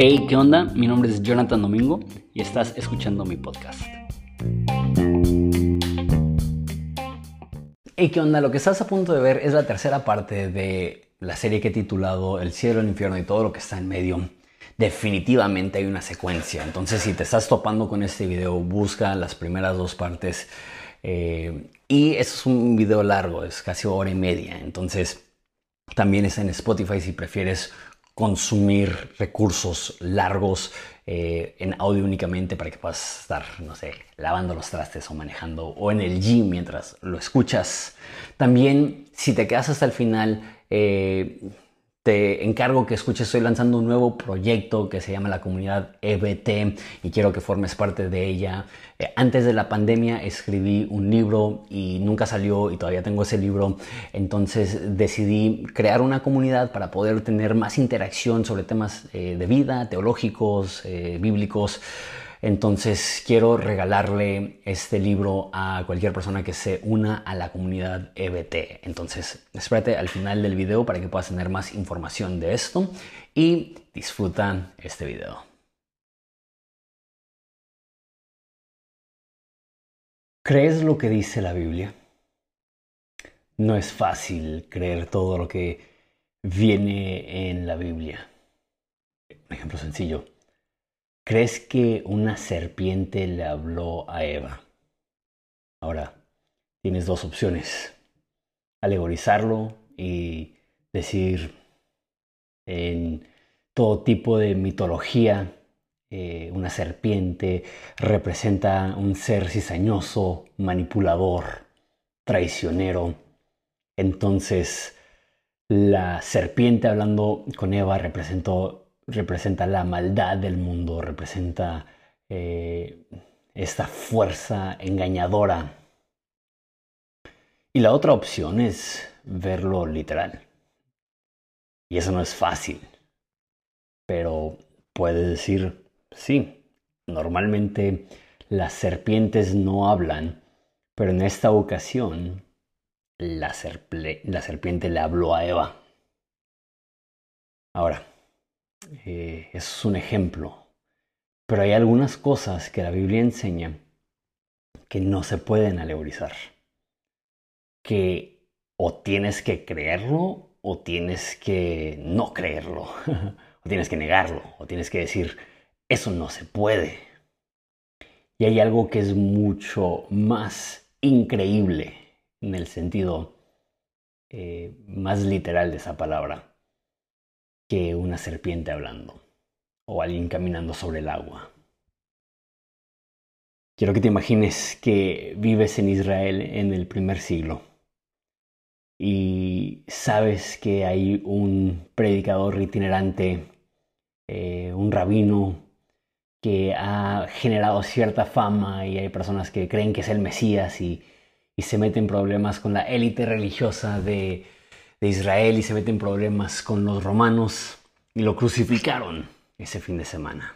Hey, ¿qué onda? Mi nombre es Jonathan Domingo y estás escuchando mi podcast. Hey, ¿qué onda? Lo que estás a punto de ver es la tercera parte de la serie que he titulado El cielo, el infierno y todo lo que está en medio. Definitivamente hay una secuencia. Entonces, si te estás topando con este video, busca las primeras dos partes. Eh, y es un video largo, es casi hora y media. Entonces, también está en Spotify si prefieres consumir recursos largos eh, en audio únicamente para que puedas estar, no sé, lavando los trastes o manejando o en el gym mientras lo escuchas. También, si te quedas hasta el final, eh, encargo que escuches, estoy lanzando un nuevo proyecto que se llama la comunidad EBT y quiero que formes parte de ella. Eh, antes de la pandemia escribí un libro y nunca salió y todavía tengo ese libro. Entonces decidí crear una comunidad para poder tener más interacción sobre temas eh, de vida, teológicos, eh, bíblicos. Entonces quiero regalarle este libro a cualquier persona que se una a la comunidad EBT. Entonces espérate al final del video para que puedas tener más información de esto y disfruta este video. ¿Crees lo que dice la Biblia? No es fácil creer todo lo que viene en la Biblia. Un ejemplo sencillo ¿Crees que una serpiente le habló a Eva? Ahora, tienes dos opciones. Alegorizarlo y decir en todo tipo de mitología, eh, una serpiente representa un ser cizañoso, manipulador, traicionero. Entonces, la serpiente hablando con Eva representó representa la maldad del mundo, representa eh, esta fuerza engañadora. Y la otra opción es verlo literal. Y eso no es fácil. Pero puedes decir, sí, normalmente las serpientes no hablan, pero en esta ocasión la, la serpiente le habló a Eva. Ahora, eh, es un ejemplo. Pero hay algunas cosas que la Biblia enseña que no se pueden alegorizar. Que o tienes que creerlo o tienes que no creerlo. o tienes que negarlo. O tienes que decir, eso no se puede. Y hay algo que es mucho más increíble en el sentido eh, más literal de esa palabra que una serpiente hablando o alguien caminando sobre el agua. Quiero que te imagines que vives en Israel en el primer siglo y sabes que hay un predicador itinerante, eh, un rabino que ha generado cierta fama y hay personas que creen que es el Mesías y, y se meten problemas con la élite religiosa de, de Israel y se meten problemas con los romanos y lo crucificaron ese fin de semana.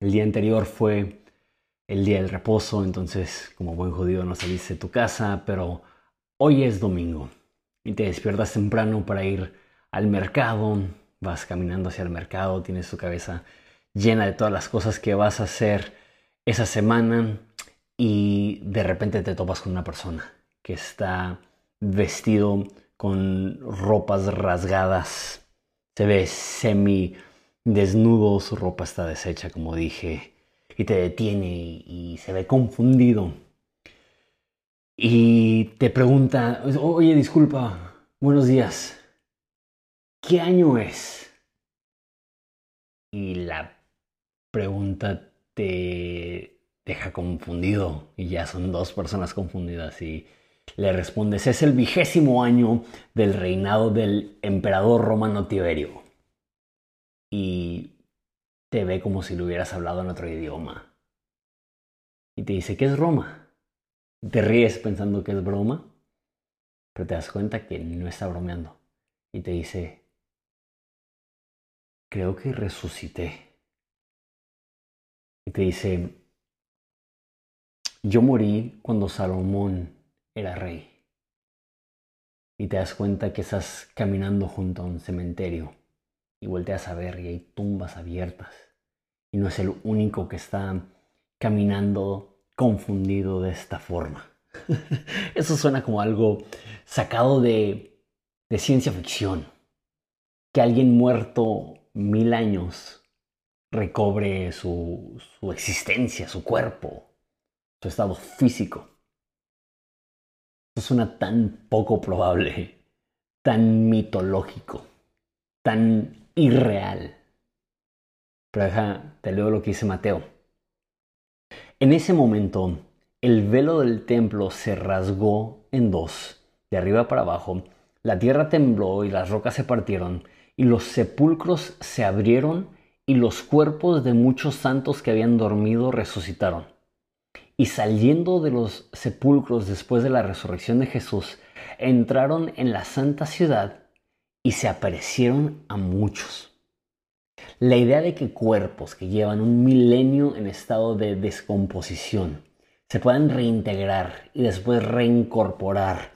El día anterior fue el día del reposo, entonces como buen judío no saliste de tu casa, pero hoy es domingo y te despiertas temprano para ir al mercado, vas caminando hacia el mercado, tienes tu cabeza llena de todas las cosas que vas a hacer esa semana y de repente te topas con una persona que está vestido con ropas rasgadas. Se ve semi desnudo, su ropa está deshecha, como dije, y te detiene y, se ve confundido. Y te pregunta, oye, disculpa, buenos días, ¿qué año es? Y la pregunta te deja confundido y ya son dos personas confundidas y le respondes, es el vigésimo año del reinado del emperador romano Tiberio. Y te ve como si le hubieras hablado en otro idioma. Y te dice, ¿qué es Roma? Te ríes pensando que es broma, pero te das cuenta que no está bromeando. Y te dice, creo que resucité. Y te dice, yo morí cuando Salomón era rey. y te das cuenta que estás caminando junto a un cementerio y volteas a ver y hay tumbas abiertas y no es el único que está caminando confundido de esta forma. Eso suena como algo sacado de, de ciencia ficción. Que alguien muerto mil años recobre su, su existencia, su cuerpo, su estado físico. Eso suena tan poco probable, tan mitológico, tan irreal. Pero deja, te leo lo que dice Mateo. En ese momento, el velo del templo se rasgó en dos, de arriba para abajo, la tierra tembló y las rocas se partieron, y los sepulcros se abrieron, y los cuerpos de muchos santos que habían dormido resucitaron. Y saliendo de los sepulcros después de la resurrección de Jesús, entraron en la santa ciudad y se aparecieron a muchos. La idea de que cuerpos que llevan un milenio en estado de descomposición se puedan reintegrar y después reincorporar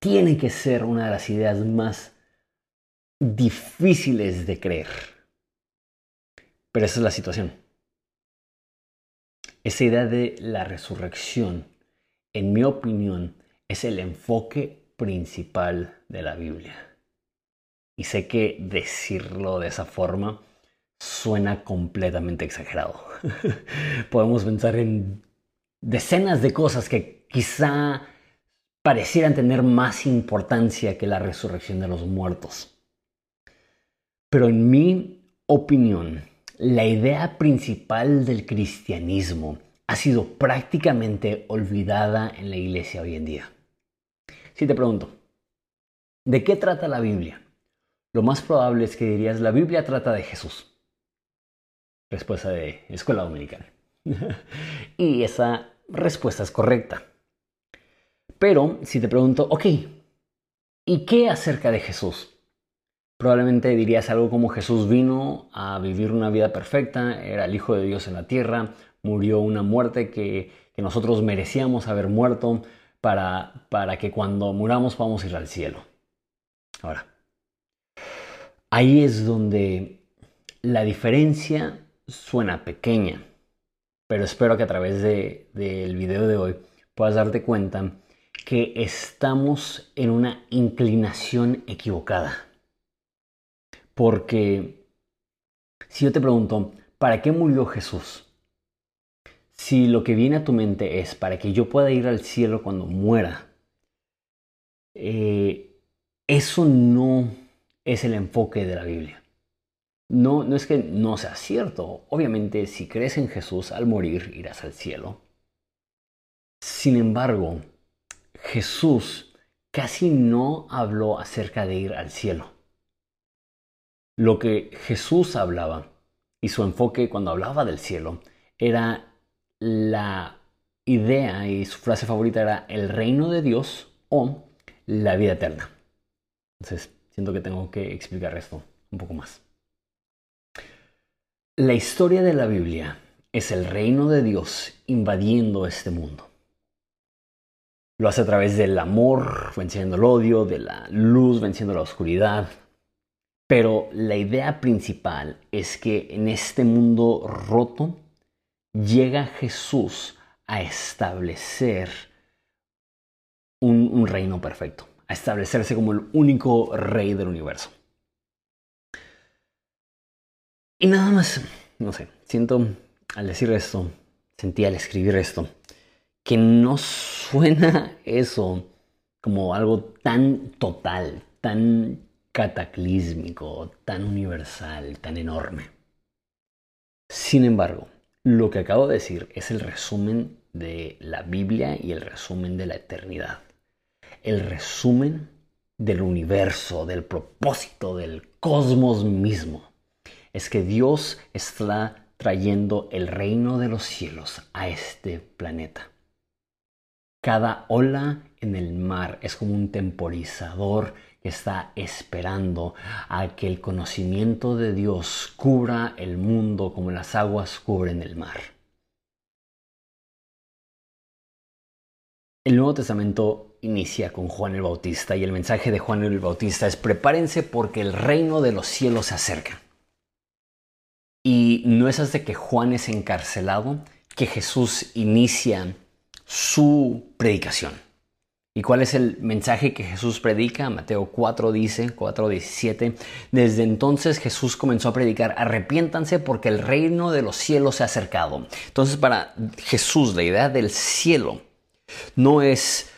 tiene que ser una de las ideas más difíciles de creer. Pero esa es la situación. Esa idea de la resurrección, en mi opinión, es el enfoque principal de la Biblia. Y sé que decirlo de esa forma suena completamente exagerado. Podemos pensar en decenas de cosas que quizá parecieran tener más importancia que la resurrección de los muertos. Pero en mi opinión, la idea principal del cristianismo ha sido prácticamente olvidada en la iglesia hoy en día. Si te pregunto, ¿de qué trata la Biblia? lo más probable es que dirías, la Biblia trata de Jesús. Respuesta de escuela dominicana. y esa respuesta es correcta. Pero si te pregunto, ok, ¿y qué acerca de Jesús? Probablemente dirías algo como Jesús vino a vivir una vida perfecta, era el Hijo de Dios en la tierra, murió una muerte que, que nosotros merecíamos haber muerto para, para que cuando muramos podamos ir al cielo. Ahora, Ahí es donde la diferencia suena pequeña, pero espero que a través del video de hoy puedas darte cuenta que estamos en una inclinación equivocada. Porque si yo te pregunto, ¿para qué murió Jesús? Si lo que viene a tu mente es para que yo pueda ir al cielo cuando muera, eh, eso no es el enfoque de la Biblia. No, no es que no sea cierto. Obviamente, si crees en Jesús, al morir irás al cielo. Sin embargo, Jesús casi no habló acerca de ir al cielo. Lo que Jesús hablaba y su enfoque cuando hablaba del cielo era la idea y su frase favorita era el reino de Dios o la vida eterna. Entonces, siento que tengo que explicar esto un poco más. La historia de la Biblia es el reino de Dios invadiendo este mundo. Lo hace a través del amor venciendo el odio, de la luz venciendo la oscuridad. Pero la idea principal es que en este mundo roto llega Jesús a establecer un, reino perfecto a establecerse como el único rey del universo. Y nada más, no sé, siento al decir esto, sentí al escribir esto, que no suena eso como algo tan total, tan cataclísmico, tan universal, tan enorme. Sin embargo, lo que acabo de decir es el resumen de la Biblia y el resumen de la eternidad el resumen del universo, del propósito, del cosmos mismo. Es que Dios está trayendo el reino de los cielos a este planeta. Cada ola en el mar es como un temporizador está esperando a que el conocimiento de Dios cubra el mundo como las aguas cubren el mar. El Nuevo Testamento inicia con Juan el Bautista y el mensaje de Juan el Bautista es prepárense porque el reino de los cielos se acerca. Y no es hasta que Juan es encarcelado que Jesús inicia su predicación. ¿Y cuál es el mensaje que Jesús predica? Mateo 4 dice, 4:17, desde entonces Jesús comenzó a predicar, arrepiéntanse porque el reino de los cielos se ha acercado. Entonces para Jesús la idea del cielo no es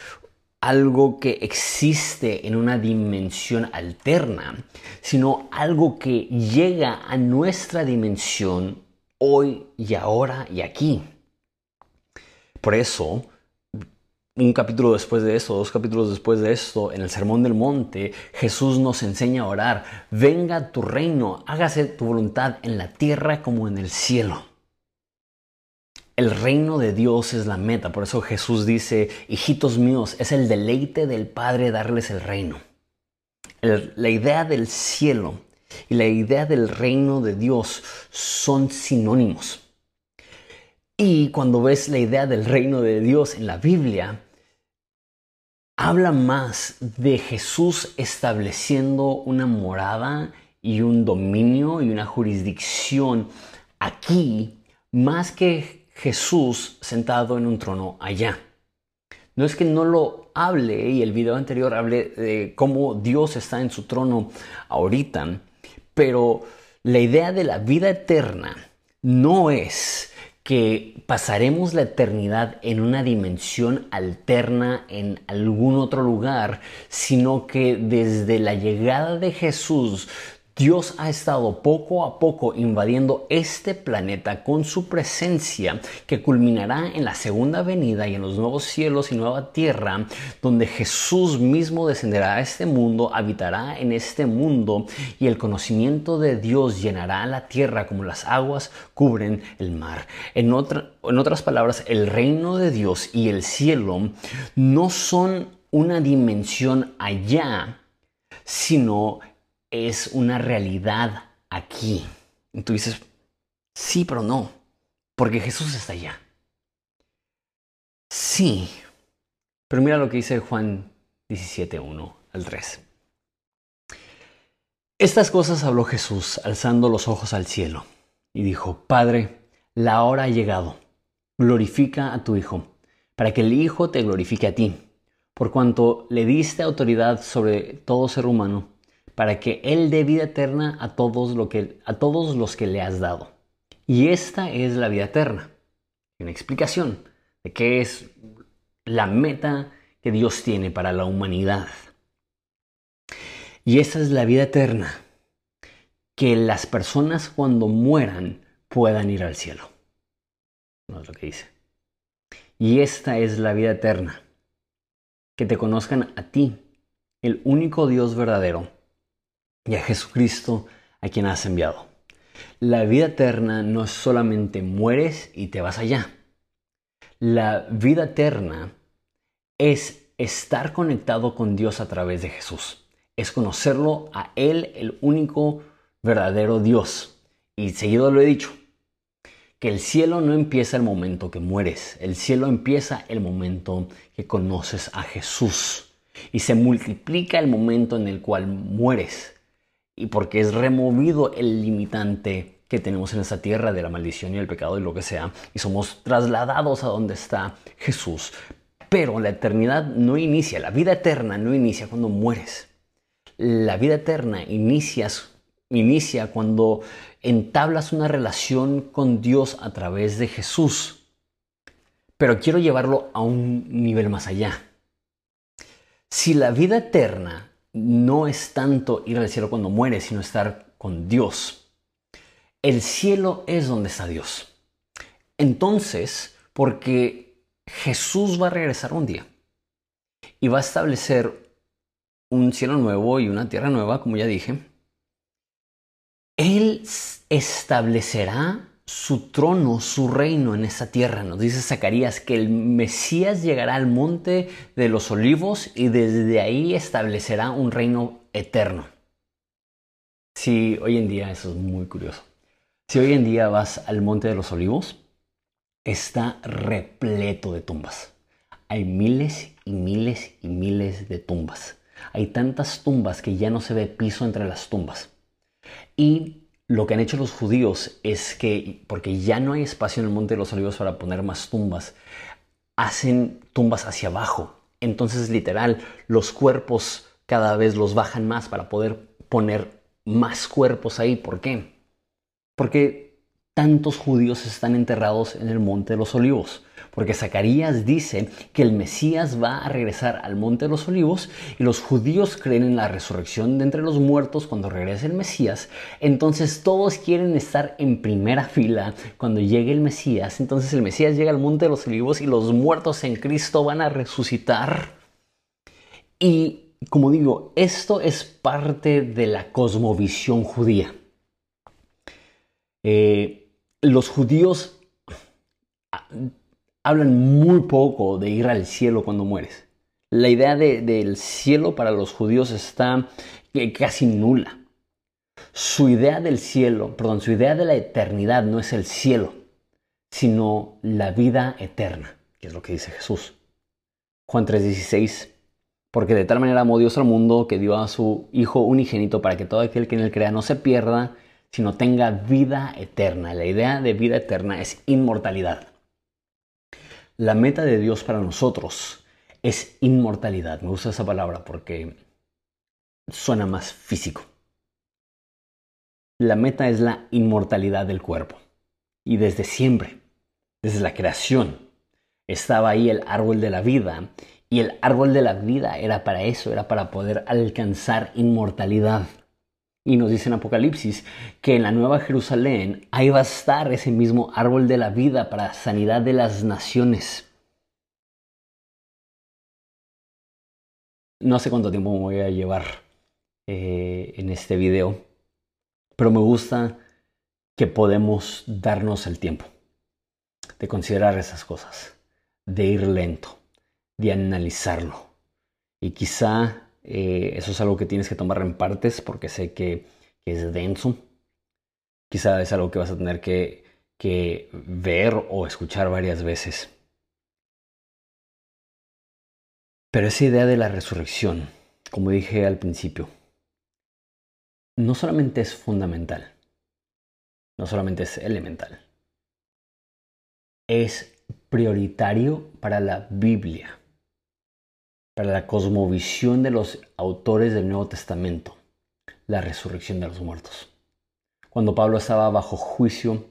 algo que existe en una dimensión alterna, sino algo que llega a nuestra dimensión hoy y ahora y aquí. Por eso, un capítulo después de esto, dos capítulos después de esto, en el Sermón del Monte, Jesús nos enseña a orar, venga tu reino, hágase tu voluntad en la tierra como en el cielo. El reino de Dios es la meta, por eso Jesús dice, hijitos míos, es el deleite del Padre darles el reino. la idea del cielo y la idea del reino de Dios son sinónimos. Y cuando ves la idea del reino de Dios en la Biblia, habla más de Jesús estableciendo una morada y un dominio y una jurisdicción aquí, más que Jesús sentado en un trono allá. No es que no lo hable y el video anterior hable de cómo Dios está en su trono ahorita, pero la idea de la vida eterna no es que pasaremos la eternidad en una dimensión alterna en algún otro lugar, sino que desde la llegada de Jesús Dios ha estado poco a poco invadiendo este planeta con su presencia que culminará en la segunda venida y en los nuevos cielos y nueva tierra, donde Jesús mismo descenderá a este mundo, habitará en este mundo y el conocimiento de Dios llenará la tierra como las aguas cubren el mar. En, en otras palabras, el reino de Dios y el cielo no son una dimensión allá, sino es una realidad aquí. Y tú dices, sí, pero no, porque Jesús está allá. Sí, pero mira lo que dice Juan 17.1 al 3. Estas cosas habló Jesús alzando los ojos al cielo y dijo, Padre, la hora ha llegado, glorifica a tu Hijo, para que el Hijo te glorifique a ti, por cuanto le diste autoridad sobre todo ser humano para que Él dé vida eterna a todos, lo que, a todos los que le has dado. Y esta es la vida eterna. Una explicación de qué es la meta que Dios tiene para la humanidad. Y esta es la vida eterna. Que las personas cuando mueran puedan ir al cielo. No es lo que dice. Y esta es la vida eterna. Que te conozcan a ti, el único Dios verdadero y a Jesucristo a quien has enviado. La vida eterna no es solamente mueres y te vas allá. La vida eterna es estar conectado con Dios a través de Jesús. Es conocerlo a Él, el único verdadero Dios. Y seguido lo he dicho, que el cielo no empieza el momento que mueres, el cielo empieza el momento que conoces a Jesús. Y se multiplica el momento en el cual mueres y porque es removido el limitante que tenemos en esta tierra de la maldición y el pecado y lo que sea, y somos trasladados a donde está Jesús. Pero la eternidad no inicia, la vida eterna no inicia cuando mueres. La vida eterna inicias, inicia cuando entablas una relación con Dios a través de Jesús. Pero quiero llevarlo a un nivel más allá. Si la vida eterna no es tanto ir al cielo cuando mueres, sino estar con Dios. El cielo es donde está Dios. Entonces, porque Jesús va a regresar un día y va a establecer un cielo nuevo y una tierra nueva, como ya dije, Él establecerá su trono, su reino en esta tierra. Nos dice Zacarías que el Mesías llegará al monte de los olivos y desde ahí establecerá un reino eterno. Si hoy en día, eso es muy curioso. Si hoy en día vas al monte de los olivos, está repleto de tumbas. Hay miles y miles y miles de tumbas. Hay tantas tumbas que ya no se ve piso entre las tumbas. Y lo que han hecho los judíos es que, porque ya no hay espacio en el Monte de los Olivos para poner más tumbas, hacen tumbas hacia abajo. Entonces, literal, los cuerpos cada vez los bajan más para poder poner más cuerpos ahí. ¿Por qué? Porque tantos judíos están enterrados en el Monte de los Olivos. Porque Zacarías dice que el Mesías va a regresar al Monte de los Olivos y los judíos creen en la resurrección de entre los muertos cuando regrese el Mesías. Entonces todos quieren estar en primera fila cuando llegue el Mesías. Entonces el Mesías llega al Monte de los Olivos y los muertos en Cristo van a resucitar. Y como digo, esto es parte de la cosmovisión judía. Eh, los judíos hablan muy poco de ir al cielo cuando mueres. La idea del cielo para los judíos está casi nula. Su idea del cielo, perdón, su idea de la eternidad no es el cielo, sino la vida eterna, que es lo que dice Jesús. Juan 3:16 porque de tal manera amó Dios al mundo que dio a su Hijo unigénito para que todo aquel que en él crea no se pierda, sino tenga vida eterna. La idea de vida eterna es inmortalidad. La meta de Dios para nosotros es inmortalidad. Me gusta esa palabra porque suena más físico. La meta es la inmortalidad del cuerpo. Y desde siempre, desde la creación, estaba ahí el árbol de la vida y el árbol de la vida era para eso, era para poder alcanzar inmortalidad. Y nos dice en Apocalipsis que en la Nueva Jerusalén ahí va a estar ese mismo árbol de la vida para sanidad de las naciones. No sé cuánto tiempo me voy a llevar eh, en este video, pero me gusta que podemos darnos el tiempo de considerar esas cosas, de ir lento de analizarlo. Y quizá eh, eso es algo que tienes que tomar en partes porque sé que, es denso. Quizá es algo que vas a tener que, que ver o escuchar varias veces. Pero esa idea de la resurrección, como dije al principio, no solamente es fundamental, no solamente es elemental, es prioritario para la Biblia para la cosmovisión de los autores del Nuevo Testamento, la resurrección de los muertos. Cuando Pablo estaba bajo juicio,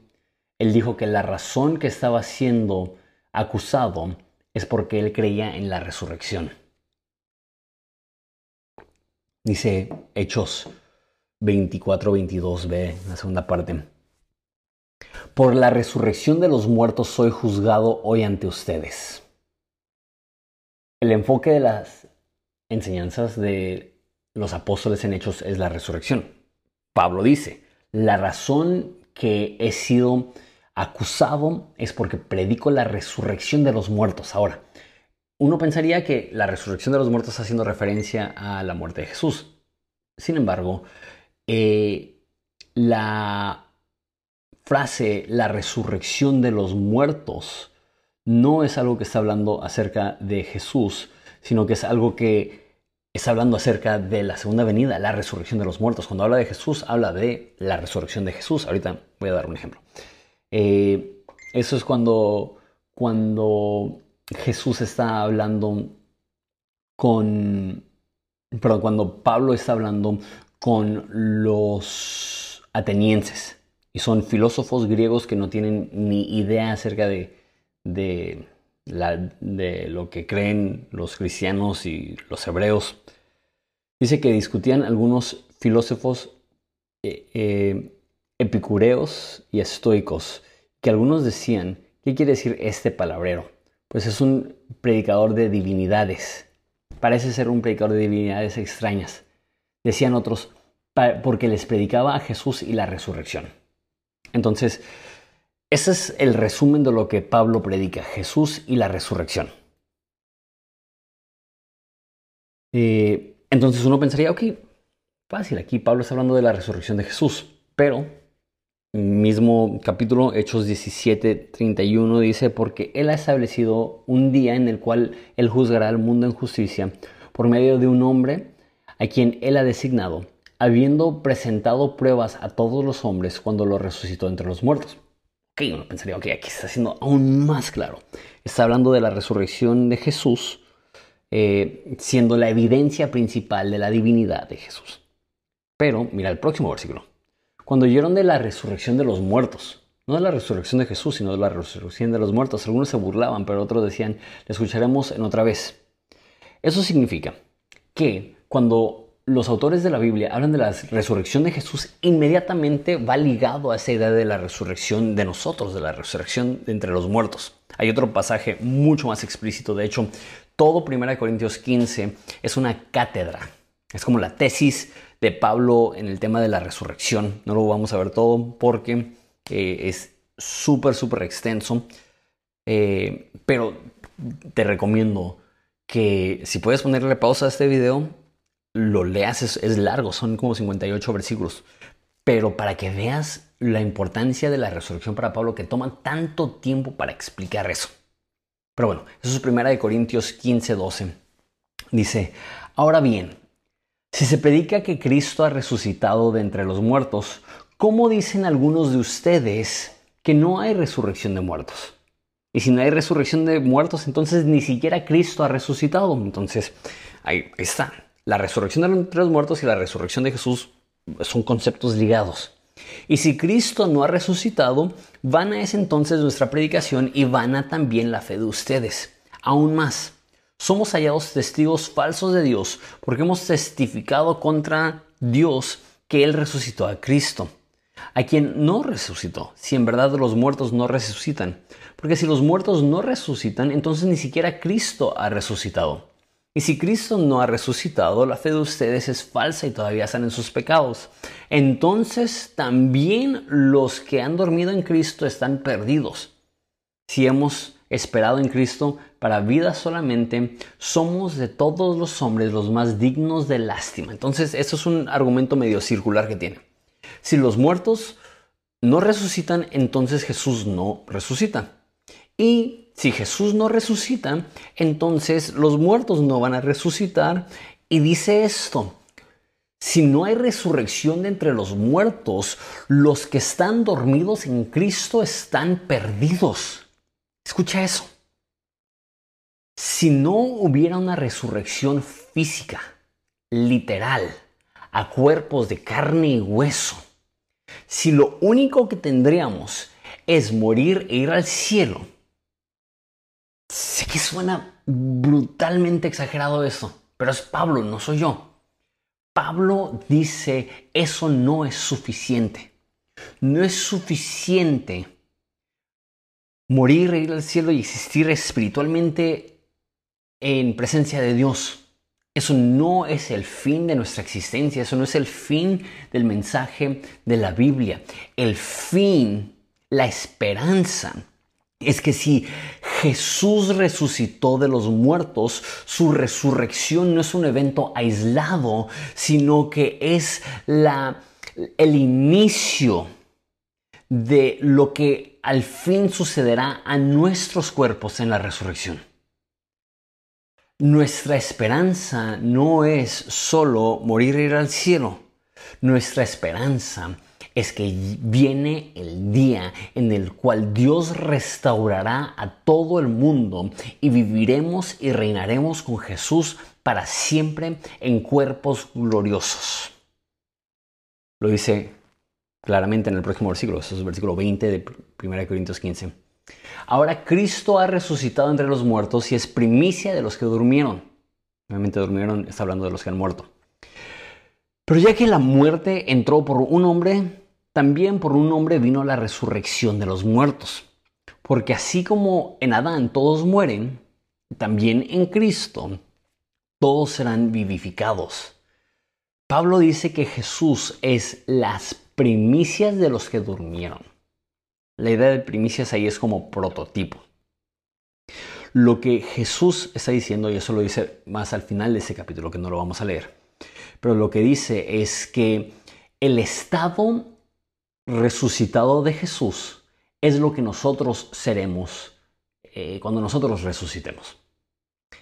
él dijo que la razón que estaba siendo acusado es porque él creía en la resurrección. Dice Hechos 24-22b, la segunda parte. Por la resurrección de los muertos soy juzgado hoy ante ustedes. El enfoque de las enseñanzas de los apóstoles en Hechos es la resurrección. Pablo dice, la razón que he sido acusado es porque predico la resurrección de los muertos. Ahora, uno pensaría que la resurrección de los muertos está haciendo referencia a la muerte de Jesús. Sin embargo, eh, la frase la resurrección de los muertos no es algo que está hablando acerca de Jesús, sino que es algo que está hablando acerca de la segunda venida, la resurrección de los muertos. Cuando habla de Jesús, habla de la resurrección de Jesús. Ahorita voy a dar un ejemplo. Eh, eso es cuando, cuando Jesús está hablando con, perdón, cuando Pablo está hablando con los atenienses. Y son filósofos griegos que no tienen ni idea acerca de, de, lo que creen los cristianos y los hebreos. Dice que discutían algunos filósofos eh, eh, epicureos y estoicos, que algunos decían, ¿qué quiere decir este palabrero? Pues es un predicador de divinidades. Parece ser un predicador de divinidades extrañas. Decían otros, porque les predicaba a Jesús y la resurrección. Entonces, ese es el resumen de lo que Pablo predica, Jesús y la resurrección. Eh, entonces uno pensaría, ok, fácil, aquí Pablo está hablando de la resurrección de Jesús, pero mismo capítulo, Hechos 17, 31, dice, porque Él ha establecido un día en el cual Él juzgará al mundo en justicia por medio de un hombre a quien Él ha designado, habiendo presentado pruebas a todos los hombres cuando lo resucitó entre los muertos. Ok, uno pensaría, ok, aquí está siendo aún más claro. Está hablando de la resurrección de Jesús, eh, siendo la evidencia principal de la divinidad de Jesús. Pero mira el próximo versículo. Cuando oyeron de la resurrección de los muertos, no de la resurrección de Jesús, sino de la resurrección de los muertos, algunos se burlaban, pero otros decían, le escucharemos en otra vez. Eso significa que cuando los autores de la Biblia hablan de la resurrección de Jesús, inmediatamente va ligado a esa idea de la resurrección de nosotros, de la resurrección de entre los muertos. Hay otro pasaje mucho más explícito, de hecho, todo 1 Corintios 15 es una cátedra, es como la tesis de Pablo en el tema de la resurrección. No lo vamos a ver todo porque eh, es súper, súper extenso. Eh, pero te recomiendo que si puedes ponerle pausa a este video, lo leas, es, es, largo, son como 58 versículos. Pero para que veas la importancia de la resurrección para Pablo, que toma tanto tiempo para explicar eso. Pero bueno, eso es primera de Corintios 15, 12. Dice, ahora bien, si se predica que Cristo ha resucitado de entre los muertos, ¿cómo dicen algunos de ustedes que no hay resurrección de muertos? Y si no hay resurrección de muertos, entonces ni siquiera Cristo ha resucitado. Entonces, ahí está. La resurrección de los muertos y la resurrección de Jesús son conceptos ligados. Y si Cristo no ha resucitado, vana es entonces nuestra predicación y vana también la fe de ustedes. Aún más, somos hallados testigos falsos de Dios porque hemos testificado contra Dios que Él resucitó a Cristo, a quien no resucitó, si en verdad los muertos no resucitan. Porque si los muertos no resucitan, entonces ni siquiera Cristo ha resucitado. Y si Cristo no ha resucitado, la fe de ustedes es falsa y todavía están en sus pecados. Entonces también los que han dormido en Cristo están perdidos. Si hemos esperado en Cristo para vida solamente, somos de todos los hombres los más dignos de lástima. Entonces, esto es un argumento medio circular que tiene. Si los muertos no resucitan, entonces Jesús no resucita. Y si Jesús no resucita, entonces los muertos no van a resucitar. Y dice esto, si no hay resurrección de entre los muertos, los que están dormidos en Cristo están perdidos. Escucha eso. Si no hubiera una resurrección física, literal, a cuerpos de carne y hueso, si lo único que tendríamos es morir e ir al cielo, sé que suena brutalmente exagerado eso, pero es Pablo, no soy yo. Pablo dice, eso no es suficiente. No es suficiente morir, ir al cielo y existir espiritualmente en presencia de Dios. Eso no es el fin de nuestra existencia, eso no es el fin del mensaje de la Biblia. El fin, la esperanza, es que si Jesús resucitó de los muertos, su resurrección no es un evento aislado, sino que es la, el inicio de lo que al fin sucederá a nuestros cuerpos en la resurrección. Nuestra esperanza no es solo morir e ir al cielo. Nuestra esperanza es que viene el día en el cual Dios restaurará a todo el mundo y viviremos y reinaremos con Jesús para siempre en cuerpos gloriosos. Lo dice claramente en el próximo versículo, eso es el versículo 20 de 1 Corintios 15. Ahora Cristo ha resucitado entre los muertos y es primicia de los que durmieron. Obviamente durmieron, está hablando de los que han muerto. Pero ya que la muerte entró por un hombre, también por un hombre vino la resurrección de los muertos. Porque así como en Adán todos mueren, también en Cristo todos serán vivificados. Pablo dice que Jesús es las primicias de los que durmieron. La idea de primicias ahí es como prototipo. Lo que Jesús está diciendo, y eso lo dice más al final de ese capítulo, que no lo vamos a leer, pero lo que dice es que el estado resucitado de Jesús es lo que nosotros seremos eh, cuando nosotros resucitemos.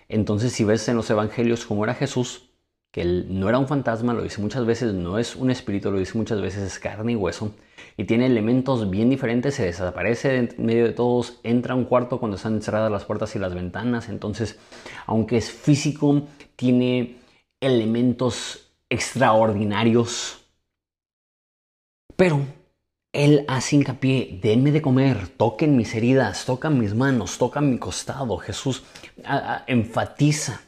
Entonces, si ves en los evangelios cómo era Jesús, que él no era un fantasma, lo dice muchas veces, no es un espíritu, lo dice muchas veces, es carne y hueso, y tiene elementos bien diferentes, se desaparece en medio de todos, entra a un cuarto cuando están cerradas las puertas y las ventanas, entonces, aunque es físico, tiene elementos extraordinarios, pero él hace hincapié, denme de comer, toquen mis heridas, tocan mis manos, tocan mi costado. Jesús enfatiza,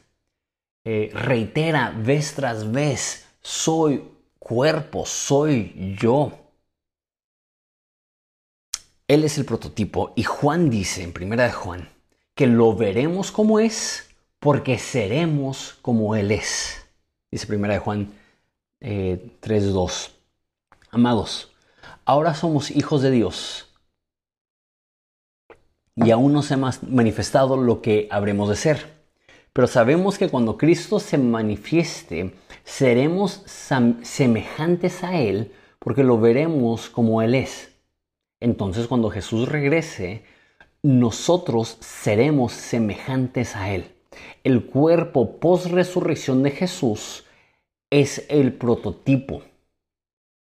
eh, reitera vez tras vez, soy cuerpo, soy yo. Él es el prototipo y Juan dice en primera de Juan que lo veremos como es porque seremos como Él es. Dice primera de Juan eh, 3.2. Amados, ahora somos hijos de Dios y aún no se ha manifestado lo que habremos de ser. Pero sabemos que cuando Cristo se manifieste, seremos semejantes a Él porque lo veremos como Él es. Entonces cuando Jesús regrese, nosotros seremos semejantes a Él. El cuerpo post-resurrección de Jesús es el prototipo,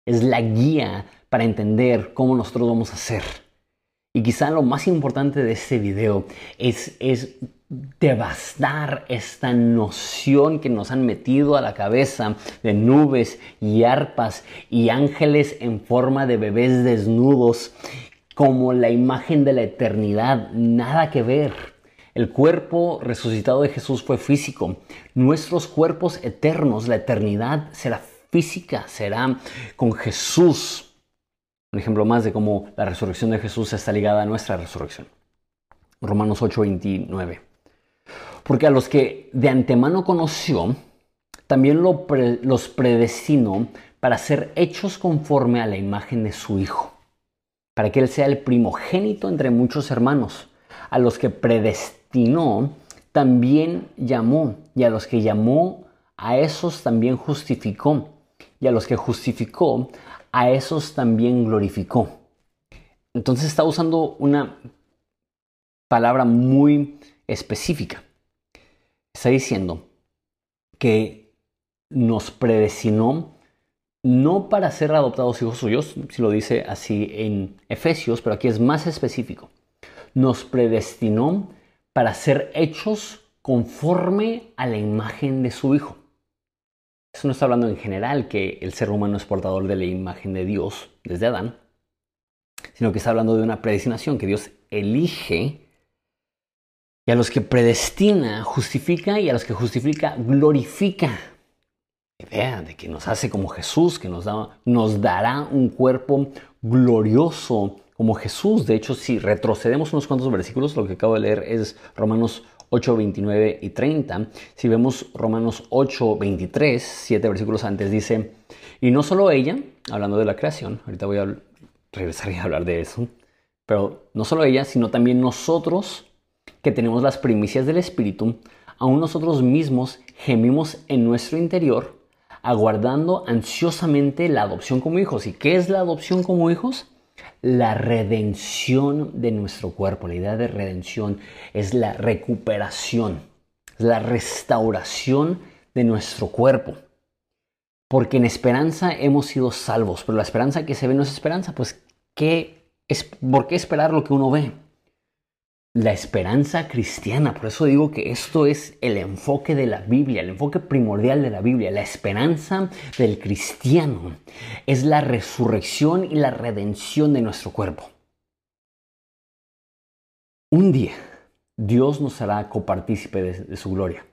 es la guía para entender cómo nosotros vamos a hacer. Y quizá lo más importante de este video es, es devastar esta noción que nos han metido a la cabeza de nubes y arpas y ángeles en forma de bebés desnudos como la imagen de la eternidad. Nada que ver. El cuerpo resucitado de Jesús fue físico. Nuestros cuerpos eternos, la eternidad será física, será con Jesús un ejemplo más de cómo la resurrección de Jesús está ligada a nuestra resurrección. Romanos 8:29. Porque a los que de antemano conoció, también los predestinó para ser hechos conforme a la imagen de su Hijo, para que Él sea el primogénito entre muchos hermanos. A los que predestinó, también llamó, y a los que llamó, a esos también justificó, y a los que justificó, a esos también glorificó. Entonces está usando una palabra muy específica. Está diciendo que nos predestinó no para ser adoptados hijos suyos, si lo dice así en Efesios, pero aquí es más específico. Nos predestinó para ser hechos conforme a la imagen de su Hijo. Eso no está hablando en general que el ser humano es portador de la imagen de Dios desde Adán, sino que está hablando de una predestinación que Dios elige y a los que predestina justifica y a los que justifica glorifica. Idea de que nos hace como Jesús, que nos, da, nos dará un cuerpo glorioso como Jesús. De hecho, si retrocedemos unos cuantos versículos, lo que acabo de leer es Romanos 8, 29 y 30. Si vemos Romanos 8, 23, siete versículos antes, dice, y no solo ella, hablando de la creación, ahorita voy a regresar y hablar de eso, pero no solo ella, sino también nosotros que tenemos las primicias del Espíritu, aún nosotros mismos gemimos en nuestro interior, aguardando ansiosamente la adopción como hijos. ¿Y qué es la adopción como hijos? La redención de nuestro cuerpo. La idea de redención es la recuperación, la restauración de nuestro cuerpo. Porque en esperanza hemos sido salvos, pero la esperanza que se ve no es esperanza, pues ¿qué es, ¿por qué esperar lo que uno ve? La esperanza cristiana. Por eso digo que esto es el enfoque de la Biblia, el enfoque primordial de la Biblia. La esperanza del cristiano es la resurrección y la redención de nuestro cuerpo. Un día Dios nos hará copartícipe de, su gloria.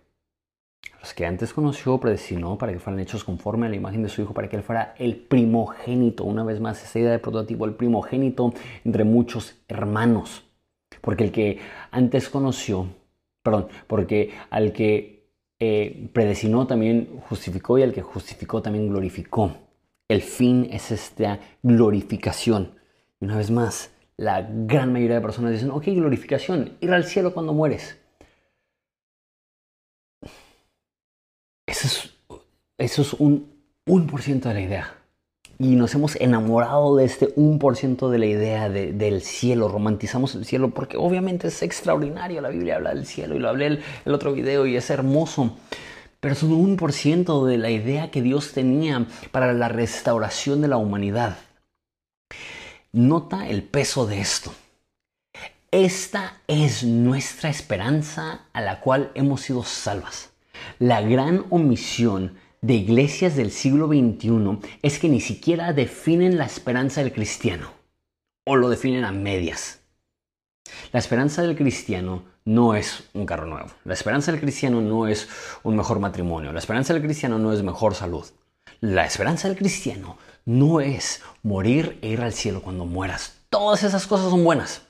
Los que antes conoció, predestinó para que fueran hechos conforme a la imagen de su Hijo, para que Él fuera el primogénito. Una vez más, esa idea de prototipo, el primogénito entre muchos hermanos porque el que antes conoció, perdón, porque al que eh, predestinó también justificó y al que justificó también glorificó. El fin es esta glorificación. Y una vez más, la gran mayoría de personas dicen, ok, glorificación, ir al cielo cuando mueres. Eso es, eso es un 1% de la idea. Y nos hemos enamorado de este 1% de la idea del cielo, romantizamos el cielo porque obviamente es extraordinario, la Biblia habla del cielo y lo hablé el, el otro video y es hermoso, pero es un 1% de la idea que Dios tenía para la restauración de la humanidad. Nota el peso de esto. Esta es nuestra esperanza a la cual hemos sido salvas. La gran omisión de iglesias del siglo XXI es que ni siquiera definen la esperanza del cristiano o lo definen a medias. La esperanza del cristiano no es un carro nuevo. La esperanza del cristiano no es un mejor matrimonio. La esperanza del cristiano no es mejor salud. La esperanza del cristiano no es morir e ir al cielo cuando mueras. Todas esas cosas son buenas.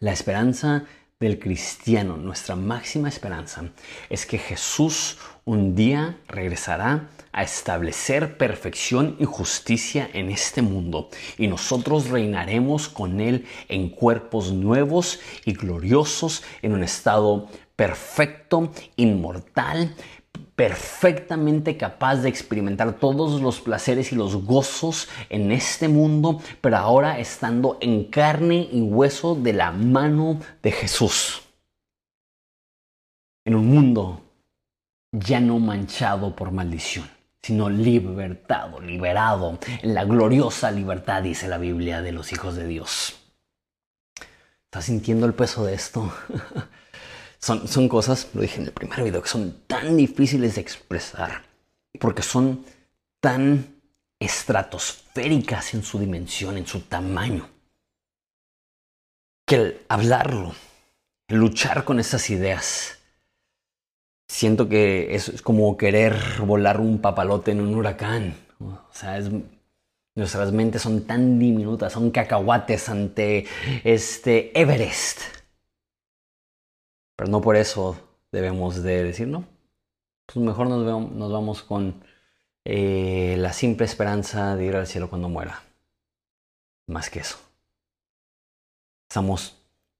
La esperanza del cristiano, nuestra máxima esperanza, es que Jesús un día regresará a establecer perfección y justicia en este mundo y nosotros reinaremos con Él en cuerpos nuevos y gloriosos en un estado perfecto, inmortal, perfectamente capaz de experimentar todos los placeres y los gozos en este mundo, pero ahora estando en carne y hueso de la mano de Jesús. En un mundo ya no manchado por maldición, sino libertado, liberado en la gloriosa libertad, dice la Biblia, de los hijos de Dios. ¿Estás sintiendo el peso de esto? Son, cosas, lo dije en el primer video, que son tan difíciles de expresar porque son tan estratosféricas en su dimensión, en su tamaño, que el hablarlo, luchar con esas ideas, siento que es, como querer volar un papalote en un huracán. O sea, nuestras mentes son tan diminutas, son cacahuates ante este Everest. Pero no por eso debemos de decir, no, pues mejor nos, nos vamos con eh, la simple esperanza de ir al cielo cuando muera. Más que eso. Estamos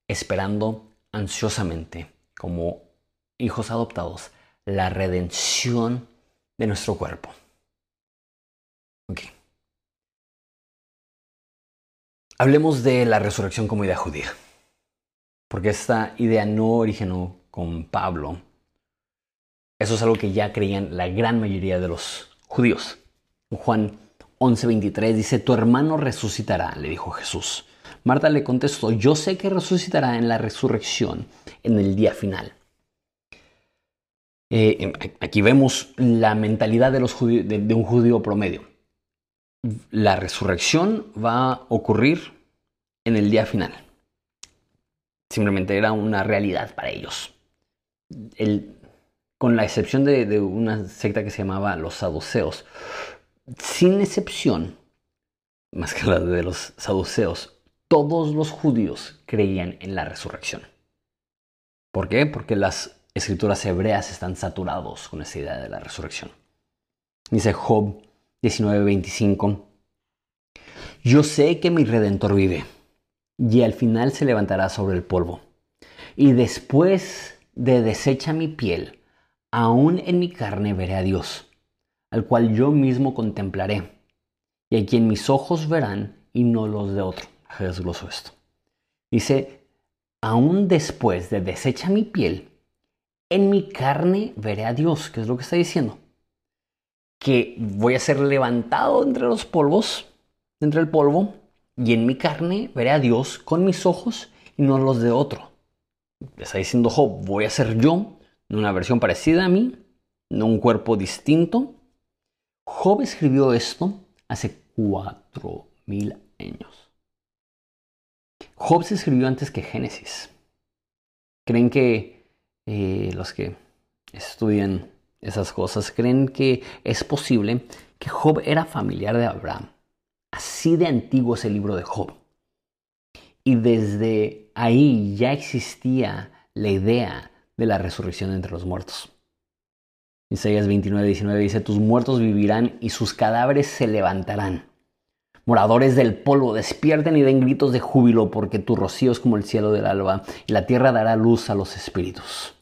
esperando ansiosamente, como hijos adoptados, la redención de nuestro cuerpo. Hablemos de la resurrección como idea judía porque esta idea no originó con Pablo. Eso es algo que ya creían la gran mayoría de los judíos. Juan 11:23 dice, tu hermano resucitará, le dijo Jesús. Marta le contestó, yo sé que resucitará en la resurrección, en el día final. Eh, em, aquí vemos la mentalidad de, de un judío promedio. La resurrección va a ocurrir en el día final. Simplemente era una realidad para ellos. con la excepción de, una secta que se llamaba los saduceos. Sin excepción, más que la de los saduceos, todos los judíos creían en la resurrección. ¿Por qué? Porque las escrituras hebreas están saturados con esa idea de la resurrección. Dice Job 19:25, yo sé que mi redentor vive y al final se levantará sobre el polvo. Y después de deshecha mi piel, aún en mi carne veré a Dios, al cual yo mismo contemplaré, y a quien mis ojos verán y no los de otro. Desgloso esto. Dice, aún después de deshecha mi piel, en mi carne veré a Dios, que es lo que está diciendo. Que voy a ser levantado entre los polvos, entre el polvo, y en mi carne veré a Dios con mis ojos y no los de otro. Está diciendo Job, voy a ser yo, en una versión parecida a mí, no un cuerpo distinto. Job escribió esto hace cuatro mil años. Job se escribió antes que Génesis. ¿Creen que eh, los que estudian esas cosas creen que es posible que Job era familiar de Abraham? Así de antiguo es el libro de Job. Y desde ahí ya existía la idea de la resurrección entre los muertos. Isaías 29, 19 dice, tus muertos vivirán y sus cadáveres se levantarán. Moradores del polvo, despierten y den gritos de júbilo, porque tu rocío es como el cielo del alba, y la tierra dará luz a los espíritus.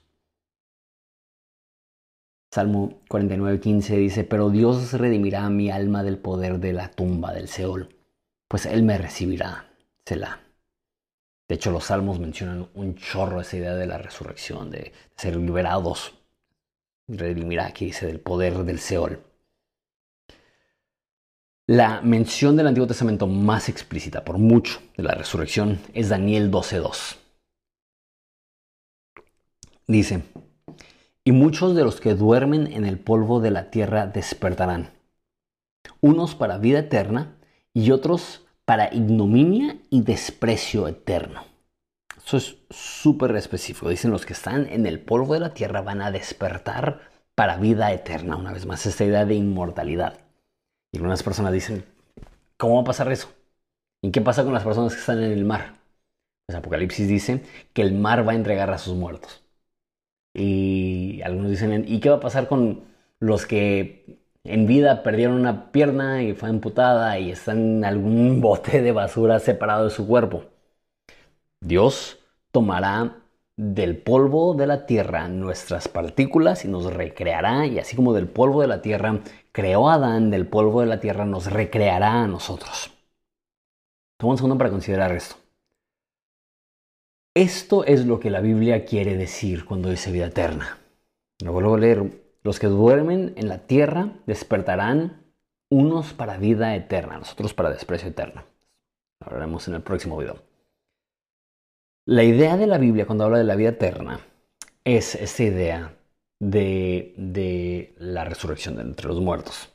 Salmo 49:15 dice, pero Dios redimirá mi alma del poder de la tumba del Seol, pues Él me recibirá, Selah. De hecho, los salmos mencionan un chorro esa idea de la resurrección, de ser liberados. Redimirá, aquí dice, del poder del Seol. La mención del Antiguo Testamento más explícita por mucho de la resurrección es Daniel 12.2. Dice, y muchos de los que duermen en el polvo de la tierra despertarán, unos para vida eterna y otros para ignominia y desprecio eterno. Eso es súper específico. Dicen los que están en el polvo de la tierra van a despertar para vida eterna. Una vez más, esta idea de inmortalidad. Y algunas personas dicen, ¿cómo va a pasar eso? ¿Y qué pasa con las personas que están en el mar? Pues Apocalipsis dice que el mar va a entregar a sus muertos. Y algunos dicen, ¿y qué va a pasar con los que en vida perdieron una pierna y fue amputada y están en algún bote de basura separado de su cuerpo? Dios tomará del polvo de la tierra nuestras partículas y nos recreará, y así como del polvo de la tierra creó a Adán, del polvo de la tierra nos recreará a nosotros. Toma un segundo para considerar esto. Esto es lo que la Biblia quiere decir cuando dice vida eterna. Lo vuelvo a leer. Los que duermen en la tierra despertarán unos para vida eterna, nosotros para desprecio eterno. Hablaremos en el próximo video. La idea de la Biblia cuando habla de la vida eterna es esta idea de, de la resurrección de entre los muertos.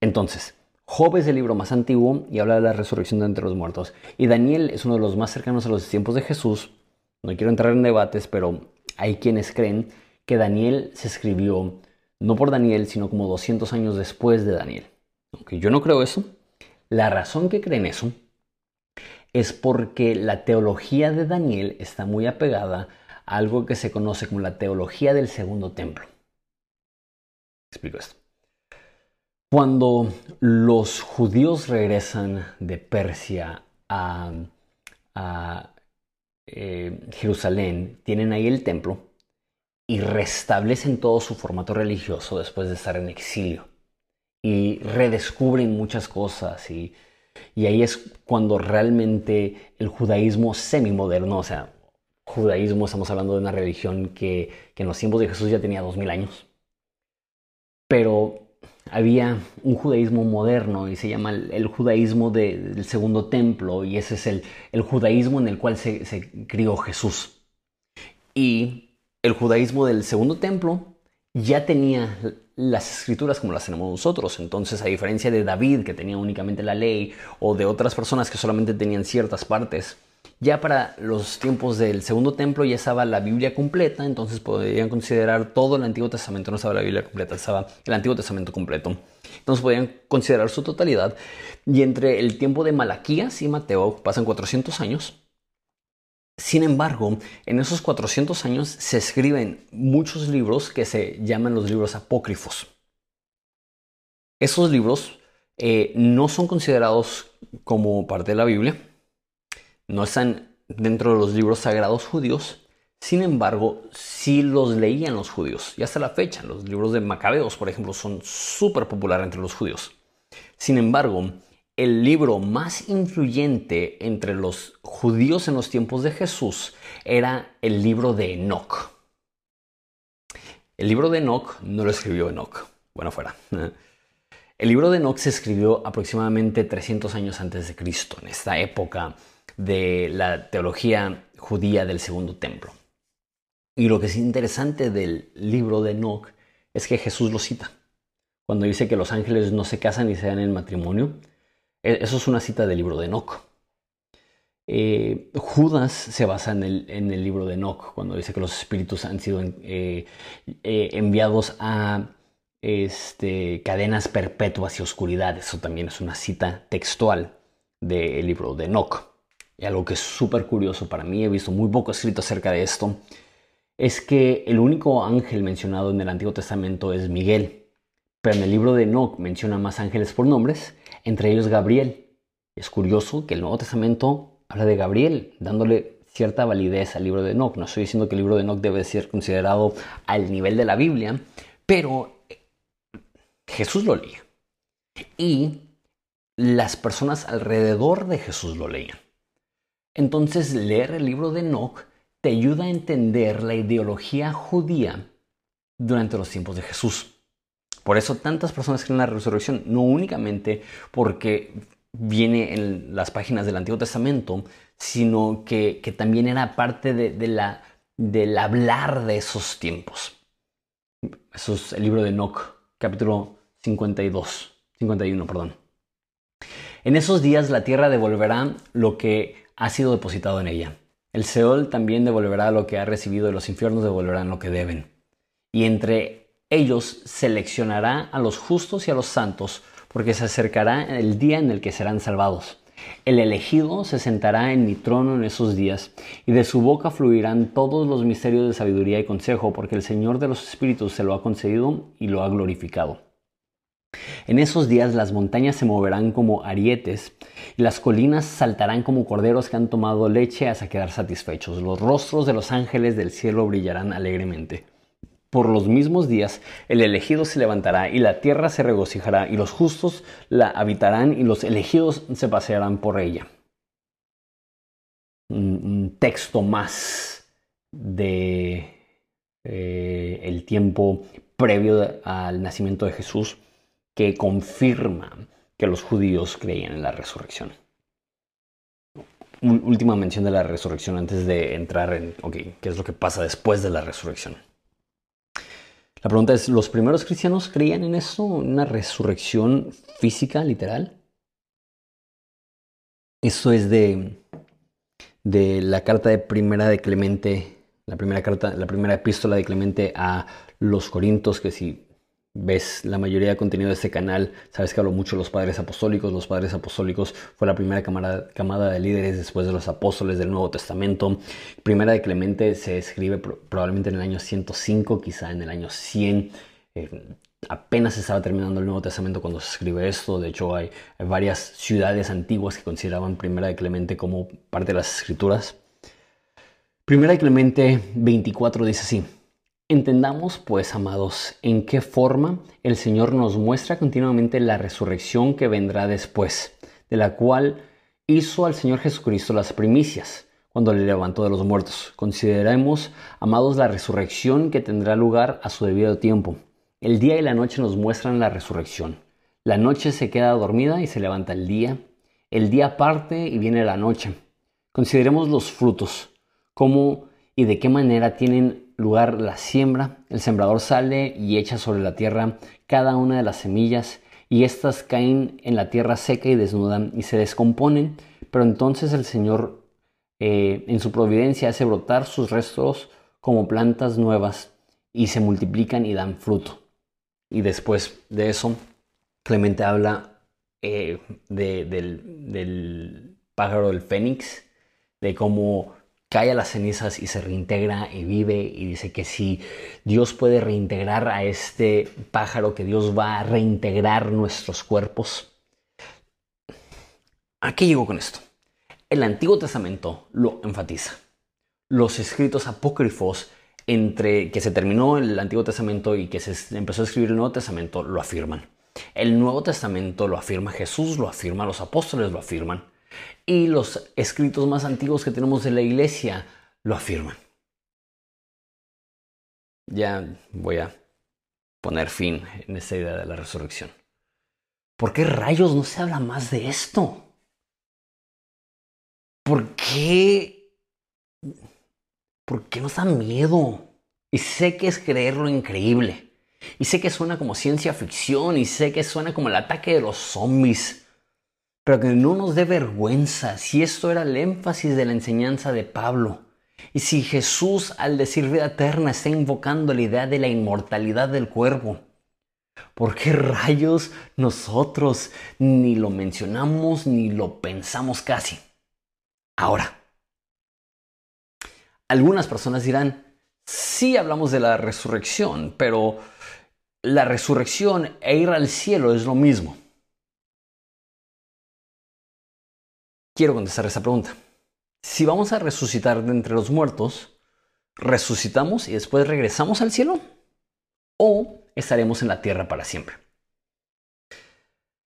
Entonces, Job es el libro más antiguo y habla de la resurrección de entre los muertos. Y Daniel es uno de los más cercanos a los tiempos de Jesús no quiero entrar en debates, pero hay quienes creen que Daniel se escribió no por Daniel, sino como 200 años después de Daniel. Aunque yo no creo eso, la razón que creen eso es porque la teología de Daniel está muy apegada a algo que se conoce como la teología del segundo templo. Explico esto. Cuando los judíos regresan de Persia a, a eh, Jerusalén, tienen ahí el templo y restablecen todo su formato religioso después de estar en exilio. Y redescubren muchas cosas y, ahí es cuando realmente el judaísmo semimoderno, o sea, judaísmo estamos hablando de una religión que, que en los tiempos de Jesús ya tenía dos mil años, pero había un judaísmo moderno y se llama el, judaísmo del segundo templo y ese es el, judaísmo en el cual se, crió Jesús. Y el judaísmo del segundo templo ya tenía las escrituras como las tenemos nosotros. Entonces, a diferencia de David, que tenía únicamente la ley, o de otras personas que solamente tenían ciertas partes, ya para los tiempos del segundo templo ya estaba la Biblia completa, entonces podrían considerar todo el Antiguo Testamento, no estaba la Biblia completa, estaba el Antiguo Testamento completo. Entonces podían considerar su totalidad. Y entre el tiempo de Malaquías y Mateo pasan 400 años. Sin embargo, en esos 400 años se escriben muchos libros que se llaman los libros apócrifos. Esos libros eh, no son considerados como parte de la Biblia, no están dentro de los libros sagrados judíos, sin embargo, sí los leían los judíos. Y hasta la fecha, los libros de Macabeos, por ejemplo, son súper populares entre los judíos. Sin embargo, el libro más influyente entre los judíos en los tiempos de Jesús era el libro de Enoch. El libro de Enoch no lo escribió Enoch. Bueno, fuera. El libro de Enoch se escribió aproximadamente 300 años antes de Cristo, en esta época de la teología judía del segundo templo. Y lo que es interesante del libro de Enoch es que Jesús lo cita. Cuando dice que los ángeles no se casan y se dan en matrimonio, e, eso es una cita del libro de Enoch. Eh, Judas se basa en el, libro de Enoch, cuando dice que los espíritus han sido eh, eh, enviados a este, cadenas perpetuas y oscuridad. Eso también es una cita textual del libro de Enoch. Y algo que es súper curioso para mí, he visto muy poco escrito acerca de esto, es que el único ángel mencionado en el Antiguo Testamento es Miguel. Pero en el libro de Enoch menciona más ángeles por nombres, entre ellos Gabriel. Es curioso que el Nuevo Testamento habla de Gabriel, dándole cierta validez al libro de Enoch. No estoy diciendo que el libro de Enoch debe ser considerado al nivel de la Biblia, pero Jesús lo leía. Y las personas alrededor de Jesús lo leían. Entonces leer el libro de Enoch te ayuda a entender la ideología judía durante los tiempos de Jesús. Por eso tantas personas creen en la resurrección, no únicamente porque viene en las páginas del Antiguo Testamento, sino que, también era parte de, la, del hablar de esos tiempos. Eso es el libro de Enoch, capítulo 52, 51, perdón. En esos días la tierra devolverá lo que ha sido depositado en ella. El Seol también devolverá lo que ha recibido y los infiernos devolverán lo que deben. Y entre ellos seleccionará a los justos y a los santos, porque se acercará el día en el que serán salvados. El elegido se sentará en mi trono en esos días, y de su boca fluirán todos los misterios de sabiduría y consejo, porque el Señor de los Espíritus se lo ha concedido y lo ha glorificado. En esos días las montañas se moverán como arietes y las colinas saltarán como corderos que han tomado leche hasta quedar satisfechos. Los rostros de los ángeles del cielo brillarán alegremente. Por los mismos días el elegido se levantará y la tierra se regocijará y los justos la habitarán y los elegidos se pasearán por ella. Un texto más de eh, el tiempo previo al nacimiento de Jesús que confirma que los judíos creían en la resurrección. Última mención de la resurrección antes de entrar en, ok, ¿qué es lo que pasa después de la resurrección? La pregunta es, ¿los primeros cristianos creían en eso? ¿Una resurrección física, literal? Eso es de, de la carta de primera de Clemente, la primera carta, la primera epístola de Clemente a los Corintios, que si ves la mayoría de contenido de este canal, sabes que hablo mucho de los padres apostólicos. Los padres apostólicos fue la primera camada, de líderes después de los apóstoles del Nuevo Testamento. Primera de Clemente se escribe probablemente en el año 105, quizá en el año 100. Eh, apenas estaba terminando el Nuevo Testamento cuando se escribe esto. De hecho, hay, hay varias ciudades antiguas que consideraban Primera de Clemente como parte de las escrituras. Primera de Clemente 24 dice así. Entendamos, pues, amados, en qué forma el Señor nos muestra continuamente la resurrección que vendrá después, de la cual hizo al Señor Jesucristo las primicias, cuando le levantó de los muertos. Consideremos, amados, la resurrección que tendrá lugar a su debido tiempo. El día y la noche nos muestran la resurrección. La noche se queda dormida y se levanta el día. El día parte y viene la noche. Consideremos los frutos, cómo y de qué manera tienen lugar la siembra, el sembrador sale y echa sobre la tierra cada una de las semillas, y éstas caen en la tierra seca y desnudan y se descomponen, pero entonces el Señor eh, en su providencia hace brotar sus restos como plantas nuevas y se multiplican y dan fruto. Y después de eso, Clemente habla eh, del, del pájaro del fénix, de cómo cae a las cenizas y se reintegra y vive y dice que si Dios puede reintegrar a este pájaro, que Dios va a reintegrar nuestros cuerpos. ¿A qué llego con esto? El Antiguo Testamento lo enfatiza. Los escritos apócrifos entre que se terminó el Antiguo Testamento y que se empezó a escribir el Nuevo Testamento lo afirman. El Nuevo Testamento lo afirma Jesús, lo afirma, los apóstoles lo afirman y los escritos más antiguos que tenemos de la iglesia lo afirman. Ya voy a poner fin en esta idea de la resurrección. ¿Por qué rayos no se habla más de esto? ¿Por qué? ¿Por qué nos da miedo? Y sé que es creer lo increíble. Y sé que suena como ciencia ficción. Y sé que suena como el ataque de los zombies pero que no nos dé vergüenza si esto era el énfasis de la enseñanza de Pablo. Y si Jesús al decir vida eterna está invocando la idea de la inmortalidad del cuerpo, ¿por qué rayos nosotros ni lo mencionamos ni lo pensamos casi? Ahora, algunas personas dirán, sí hablamos de la resurrección, pero la resurrección e ir al cielo es lo mismo. Quiero contestar esa pregunta. Si vamos a resucitar de entre los muertos, ¿resucitamos y después regresamos al cielo? ¿O estaremos en la tierra para siempre?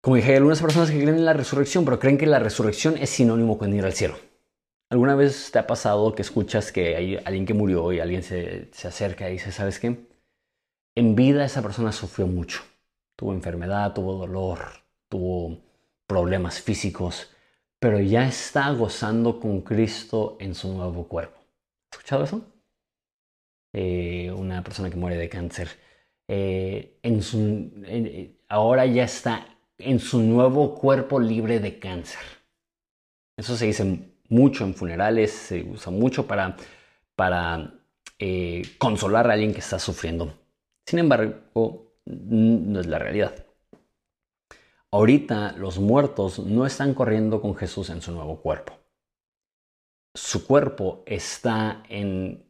Como dije, hay algunas personas que creen en la resurrección, pero creen que la resurrección es sinónimo con ir al cielo. ¿Alguna vez te ha pasado que escuchas que hay alguien que murió y alguien se, se acerca y dice, ¿sabes qué? En vida esa persona sufrió mucho. Tuvo enfermedad, tuvo dolor, tuvo problemas físicos, pero ya está gozando con Cristo en su nuevo cuerpo. ¿Has escuchado eso? Eh, una persona que muere de cáncer. Eh, en su, ahora ya está en su nuevo cuerpo libre de cáncer. Eso se dice mucho en funerales, se usa mucho para, eh, consolar a alguien que está sufriendo. Sin embargo, no es la realidad. Ahorita los muertos no están corriendo con Jesús en su nuevo cuerpo. Su cuerpo está en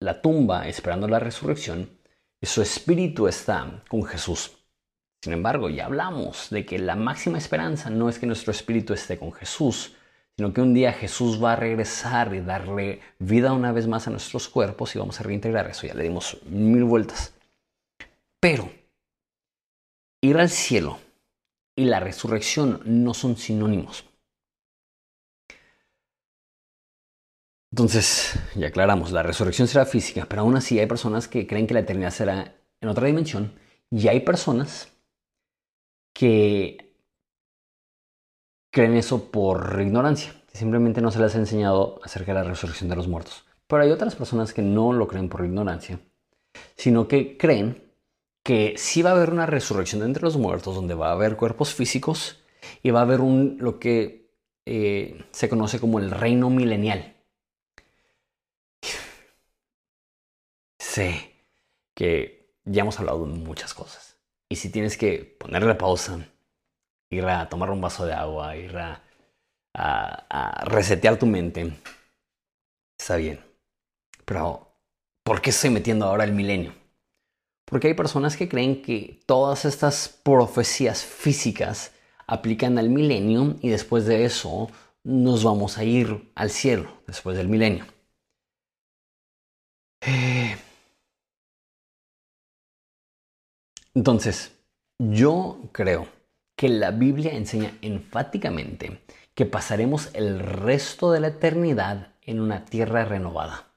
la tumba esperando la resurrección y su espíritu está con Jesús. Sin embargo, ya hablamos de que la máxima esperanza no es que nuestro espíritu esté con Jesús, sino que un día Jesús va a regresar y darle vida una vez más a nuestros cuerpos y vamos a reintegrar eso. Ya le dimos mil vueltas. Pero ir al cielo y la resurrección no son sinónimos. Entonces, ya aclaramos, la resurrección será física, pero aún así hay personas que creen que la eternidad será en otra dimensión y hay personas que creen eso por ignorancia, simplemente no se les ha enseñado acerca de la resurrección de los muertos. Pero hay otras personas que no lo creen por ignorancia, sino que creen que sí va a haber una resurrección entre los muertos, donde va a haber cuerpos físicos y va a haber un, lo que eh, se conoce como el reino milenial. Sé que ya hemos hablado de muchas cosas. Y si tienes que ponerle pausa, ir a tomar un vaso de agua, ir a, a resetear tu mente, está bien. Pero, ¿por qué estoy metiendo ahora el milenio? Porque hay personas que creen que todas estas profecías físicas aplican al milenio y después de eso nos vamos a ir al cielo, después del milenio. Eh, entonces, yo creo que la Biblia enseña enfáticamente que pasaremos el resto de la eternidad en una tierra renovada.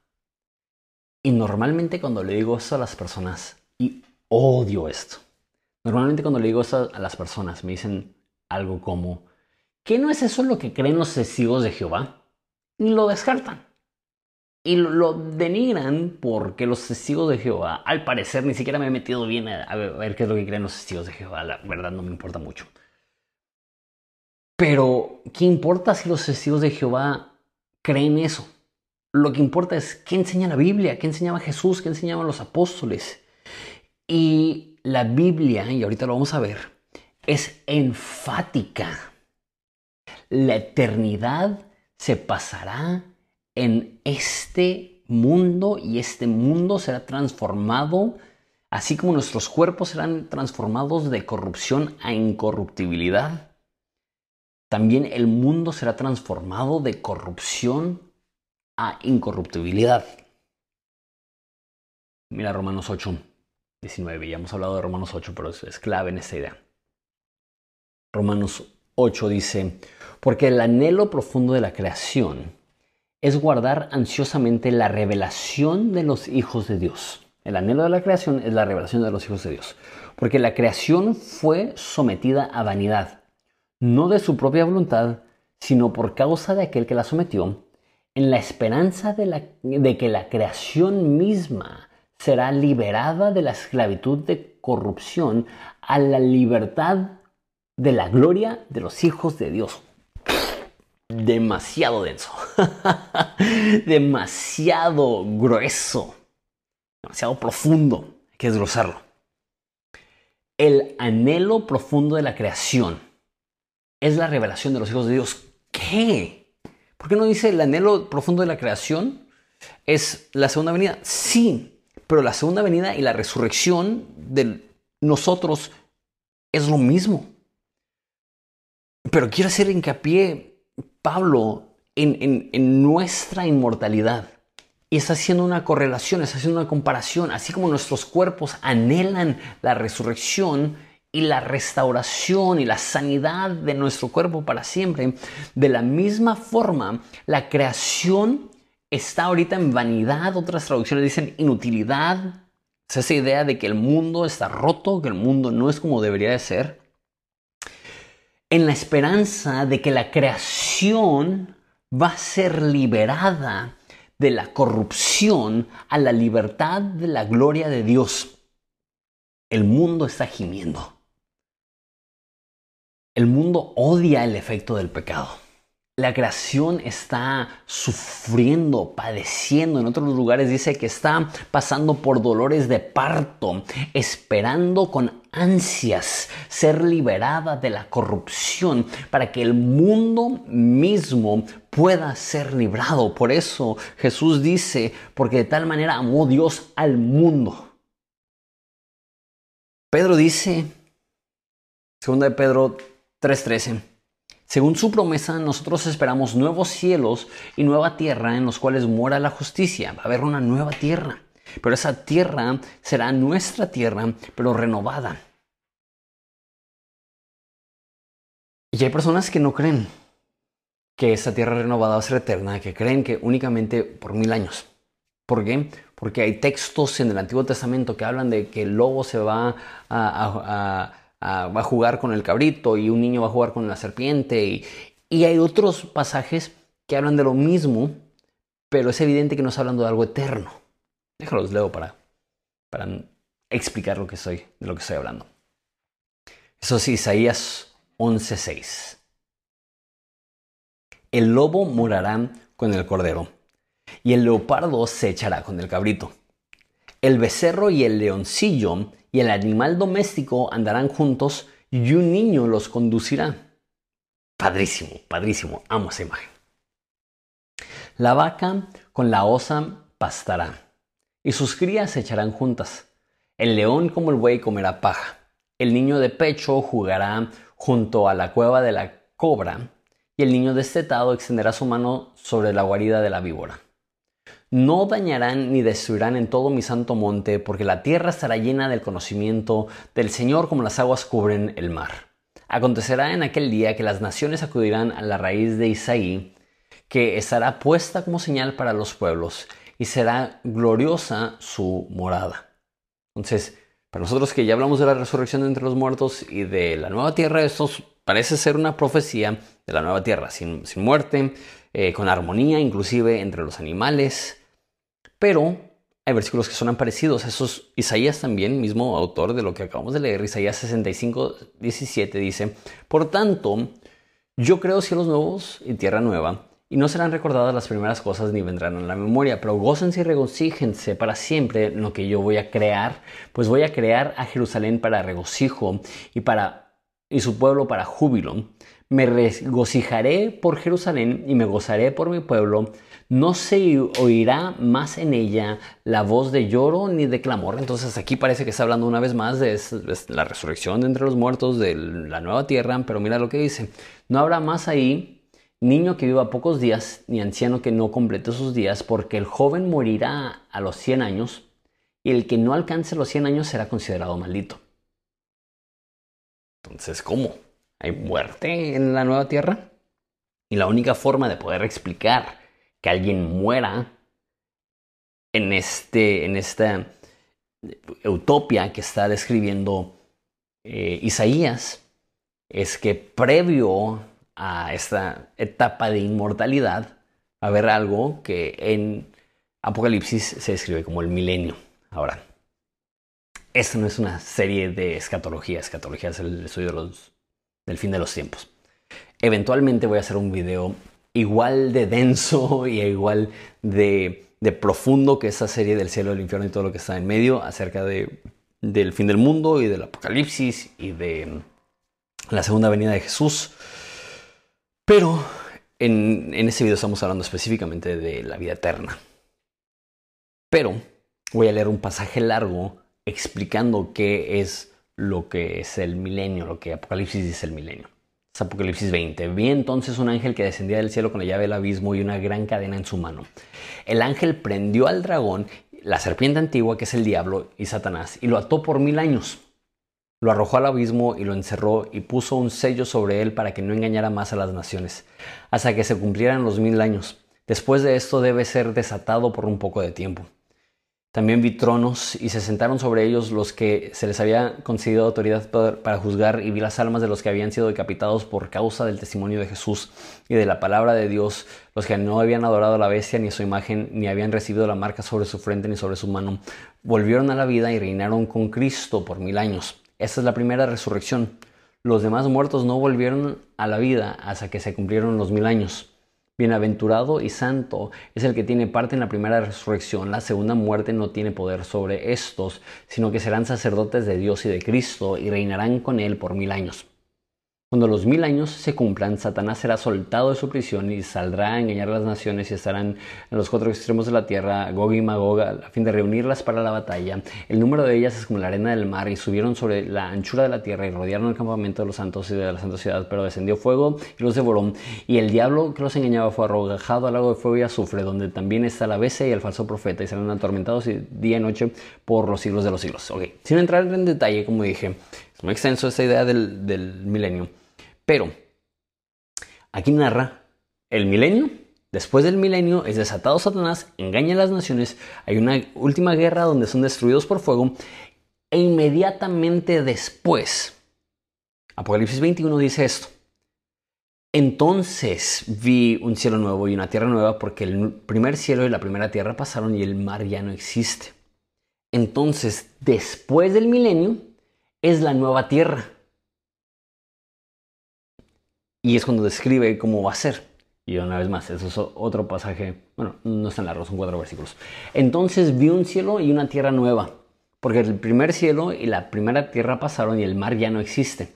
Y normalmente cuando le digo eso a las personas, y odio esto. Normalmente cuando le digo esto a las personas me dicen algo como, ¿qué no es eso lo que creen los testigos de Jehová? Y lo descartan. Y lo, denigran porque los testigos de Jehová, al parecer, ni siquiera me he metido bien a, ver qué es lo que creen los testigos de Jehová. La verdad no me importa mucho. Pero, ¿qué importa si los testigos de Jehová creen eso? Lo que importa es qué enseña la Biblia, qué enseñaba Jesús, qué enseñaban los apóstoles. Y la Biblia, y ahorita lo vamos a ver, es enfática. La eternidad se pasará en este mundo y este mundo será transformado, así como nuestros cuerpos serán transformados de corrupción a incorruptibilidad. También el mundo será transformado de corrupción a incorruptibilidad. Mira Romanos 8. 19. Ya hemos hablado de Romanos 8, pero es, clave en esta idea. Romanos 8 dice, porque el anhelo profundo de la creación es guardar ansiosamente la revelación de los hijos de Dios. El anhelo de la creación es la revelación de los hijos de Dios. Porque la creación fue sometida a vanidad, no de su propia voluntad, sino por causa de aquel que la sometió, en la esperanza de, de que la creación misma será liberada de la esclavitud de corrupción a la libertad de la gloria de los hijos de Dios. Demasiado denso, demasiado grueso, demasiado profundo. Hay que desglosarlo. El anhelo profundo de la creación es la revelación de los hijos de Dios. ¿Qué? ¿Por qué no dice el anhelo profundo de la creación es la segunda venida? Sí, pero la segunda venida y la resurrección de nosotros es lo mismo. Pero quiero hacer hincapié, Pablo, en, en, nuestra inmortalidad. Y está haciendo una correlación, está haciendo una comparación. Así como nuestros cuerpos anhelan la resurrección y la restauración y la sanidad de nuestro cuerpo para siempre. De la misma forma, la creación está ahorita en vanidad, otras traducciones dicen inutilidad. Es esa idea de que el mundo está roto, que el mundo no es como debería de ser. En la esperanza de que la creación va a ser liberada de la corrupción a la libertad de la gloria de Dios. El mundo está gimiendo. El mundo odia el efecto del pecado. La creación está sufriendo, padeciendo. En otros lugares dice que está pasando por dolores de parto, esperando con ansias ser liberada de la corrupción para que el mundo mismo pueda ser librado. Por eso Jesús dice, porque de tal manera amó Dios al mundo. Pedro dice, segunda de Pedro 3:13, según su promesa, nosotros esperamos nuevos cielos y nueva tierra en los cuales muera la justicia. Va a haber una nueva tierra, pero esa tierra será nuestra tierra, pero renovada. Y hay personas que no creen que esa tierra renovada va a ser eterna, que creen que únicamente por mil años. ¿Por qué? Porque hay textos en el Antiguo Testamento que hablan de que el lobo se va a, va a jugar con el cabrito y un niño va a jugar con la serpiente. Y, y hay otros pasajes que hablan de lo mismo, pero es evidente que no está hablando de algo eterno. Déjalos leo para, para explicar lo que estoy, de lo que estoy hablando. Eso sí, Isaías 11:6. El lobo morará con el cordero, y el leopardo se echará con el cabrito. El becerro y el leoncillo y el animal doméstico andarán juntos y un niño los conducirá. Padrísimo, padrísimo, amo esa imagen. La vaca con la osa pastará y sus crías se echarán juntas. El león como el buey comerá paja. El niño de pecho jugará junto a la cueva de la cobra y el niño destetado extenderá su mano sobre la guarida de la víbora. No dañarán ni destruirán en todo mi santo monte, porque la tierra estará llena del conocimiento del Señor como las aguas cubren el mar. Acontecerá en aquel día que las naciones acudirán a la raíz de Isaí, que estará puesta como señal para los pueblos, y será gloriosa su morada. Entonces, para nosotros que ya hablamos de la resurrección entre los muertos y de la nueva tierra, esto parece ser una profecía de la nueva tierra, sin, muerte, eh, con armonía inclusive entre los animales, pero hay versículos que son parecidos. Esos, Isaías también, mismo autor de lo que acabamos de leer, Isaías 65, 17, dice, Por tanto, yo creo cielos nuevos y tierra nueva, y no serán recordadas las primeras cosas ni vendrán a la memoria, pero gócense y regocíjense para siempre en lo que yo voy a crear, pues voy a crear a Jerusalén para regocijo y para y su pueblo para júbilo. Me regocijaré por Jerusalén y me gozaré por mi pueblo no se oirá más en ella la voz de lloro ni de clamor. Entonces aquí parece que está hablando una vez más de la resurrección de entre los muertos, de la nueva tierra, pero mira lo que dice. No habrá más ahí niño que viva pocos días, ni anciano que no complete sus días, porque el joven morirá a los 100 años y el que no alcance los 100 años será considerado maldito. Entonces, ¿cómo? ¿Hay muerte en la nueva tierra? Y la única forma de poder explicar que alguien muera en, este, en esta utopia que está describiendo eh, Isaías es que previo a esta etapa de inmortalidad va a haber algo que en Apocalipsis se describe como el milenio. Ahora, esta no es una serie de escatología, escatología es el estudio del fin de los tiempos. Eventualmente voy a hacer un video igual de denso y igual de, profundo que esa serie del cielo, del infierno y todo lo que está en medio acerca de, del fin del mundo y del apocalipsis y de la segunda venida de Jesús. Pero en, en ese video estamos hablando específicamente de la vida eterna. Pero voy a leer un pasaje largo explicando qué es lo que es el milenio, lo que Apocalipsis dice el milenio. Apocalipsis 20. Vi entonces un ángel que descendía del cielo con la llave del abismo y una gran cadena en su mano. El ángel prendió al dragón, la serpiente antigua que es el diablo y Satanás, y lo ató por mil años. Lo arrojó al abismo y lo encerró y puso un sello sobre él para que no engañara más a las naciones, hasta que se cumplieran los mil años. Después de esto debe ser desatado por un poco de tiempo. También vi tronos y se sentaron sobre ellos los que se les había concedido autoridad para juzgar y vi las almas de los que habían sido decapitados por causa del testimonio de Jesús y de la palabra de Dios, los que no habían adorado a la bestia ni a su imagen, ni habían recibido la marca sobre su frente ni sobre su mano, volvieron a la vida y reinaron con Cristo por mil años. Esta es la primera resurrección. Los demás muertos no volvieron a la vida hasta que se cumplieron los mil años. Bienaventurado y santo es el que tiene parte en la primera resurrección. La segunda muerte no tiene poder sobre estos, sino que serán sacerdotes de Dios y de Cristo y reinarán con él por mil años. Cuando los mil años se cumplan, Satanás será soltado de su prisión y saldrá a engañar a las naciones y estarán en los cuatro extremos de la tierra, Gog y Magog, a fin de reunirlas para la batalla. El número de ellas es como la arena del mar y subieron sobre la anchura de la tierra y rodearon el campamento de los santos y de la santa ciudad, pero descendió fuego y los devoró. Y el diablo que los engañaba fue arrojado al lago de fuego y azufre, donde también está la bestia y el falso profeta, y serán atormentados día y noche por los siglos de los siglos. Ok, sin entrar en detalle, como dije, es muy extenso esta idea del, del milenio. Pero aquí narra el milenio. Después del milenio es desatado Satanás, engaña a las naciones, hay una última guerra donde son destruidos por fuego e inmediatamente después, Apocalipsis 21 dice esto. Entonces vi un cielo nuevo y una tierra nueva porque el primer cielo y la primera tierra pasaron y el mar ya no existe. Entonces, después del milenio, es la nueva tierra. Y es cuando describe cómo va a ser. Y una vez más, eso es otro pasaje, bueno, no está en largo, son cuatro versículos. Entonces vi un cielo y una tierra nueva, porque el primer cielo y la primera tierra pasaron y el mar ya no existe.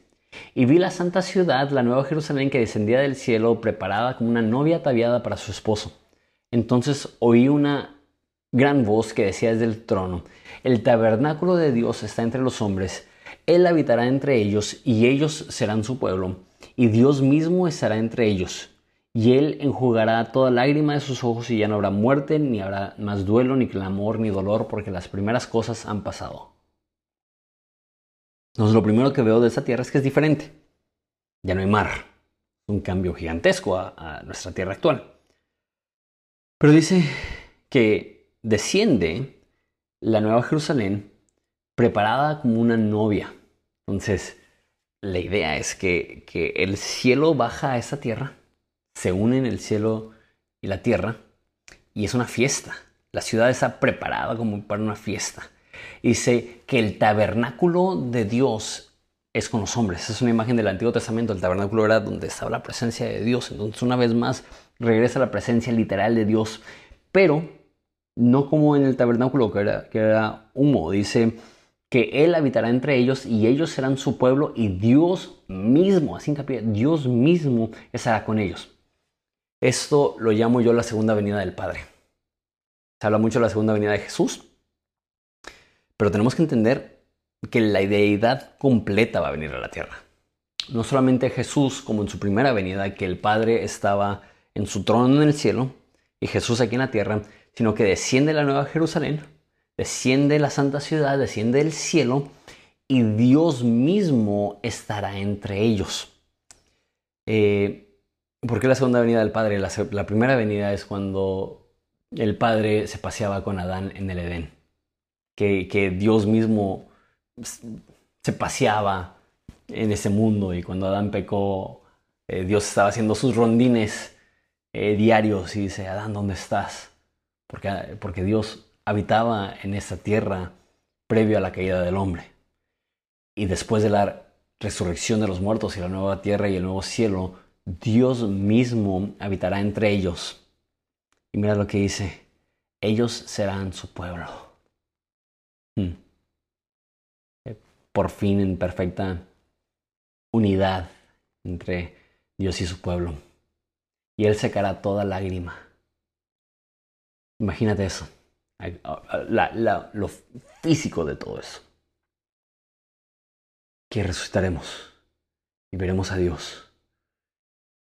Y vi la santa ciudad, la nueva Jerusalén, que descendía del cielo, preparada como una novia ataviada para su esposo. Entonces oí una gran voz que decía desde el trono, el tabernáculo de Dios está entre los hombres, Él habitará entre ellos y ellos serán su pueblo y Dios mismo estará entre ellos. Y Él enjugará toda lágrima de sus ojos y ya no habrá muerte, ni habrá más duelo, ni clamor, ni dolor, porque las primeras cosas han pasado. Entonces lo primero que veo de esta tierra es que es diferente. Ya no hay mar. Un cambio gigantesco a, a nuestra tierra actual. Pero dice que desciende la nueva Jerusalén preparada como una novia. Entonces, la idea es que, el cielo baja a esta tierra, se unen el cielo y la tierra, y es una fiesta. La ciudad está preparada como para una fiesta. Dice que el tabernáculo de Dios es con los hombres. Es una imagen del Antiguo Testamento. El tabernáculo era donde estaba la presencia de Dios. Entonces, una vez más, regresa la presencia literal de Dios, pero no como en el tabernáculo que era, que era humo. Dice que Él habitará entre ellos y ellos serán su pueblo y Dios mismo, así hincapié, Dios mismo estará con ellos. Esto lo llamo yo la segunda venida del Padre. Se habla mucho de la segunda venida de Jesús, pero tenemos que entender que la deidad completa va a venir a la tierra. No solamente Jesús, como en su primera venida, que el Padre estaba en su trono en el cielo y Jesús aquí en la tierra, sino que desciende la nueva Jerusalén desciende la santa ciudad, desciende el cielo y Dios mismo estará entre ellos. Eh, ¿Por qué la segunda venida del Padre? La, primera venida es cuando el Padre se paseaba con Adán en el Edén. Que, Dios mismo se paseaba en ese mundo y cuando Adán pecó, eh, Dios estaba haciendo sus rondines eh, diarios y dice, Adán, ¿dónde estás? Porque, porque Dios habitaba en esta tierra previo a la caída del hombre. Y después de la resurrección de los muertos y la nueva tierra y el nuevo cielo, Dios mismo habitará entre ellos. Y mira lo que dice, ellos serán su pueblo. Hmm. Por fin en perfecta unidad entre Dios y su pueblo. Y Él secará toda lágrima. Imagínate eso lo físico de todo eso. Que resucitaremos y veremos a Dios.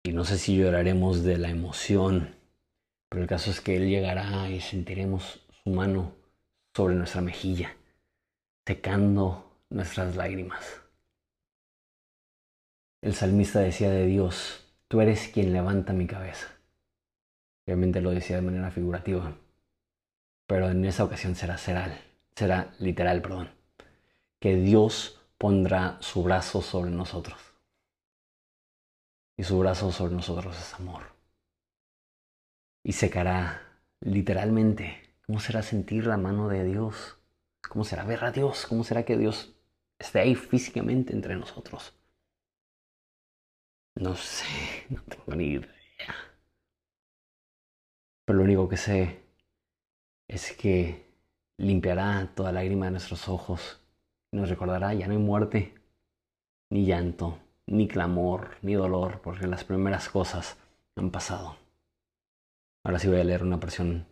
Y no sé si lloraremos de la emoción, pero el caso es que Él llegará y sentiremos su mano sobre nuestra mejilla, secando nuestras lágrimas. el salmista decía de Dios, tú eres quien levanta mi cabeza. Obviamente lo decía de manera figurativa, pero en esa ocasión será, será, será literal, perdón, que Dios pondrá su brazo sobre nosotros. Y su brazo sobre nosotros es amor. Y secará literalmente. ¿Cómo será sentir la mano de Dios? ¿Cómo será ver a Dios? ¿Cómo será que Dios esté ahí físicamente entre nosotros? No sé, no tengo ni idea. Pero lo único que sé es que limpiará toda lágrima de nuestros ojos y nos recordará ya no hay muerte, ni llanto, ni clamor, ni dolor, porque las primeras cosas han pasado. Ahora sí voy a leer una porción,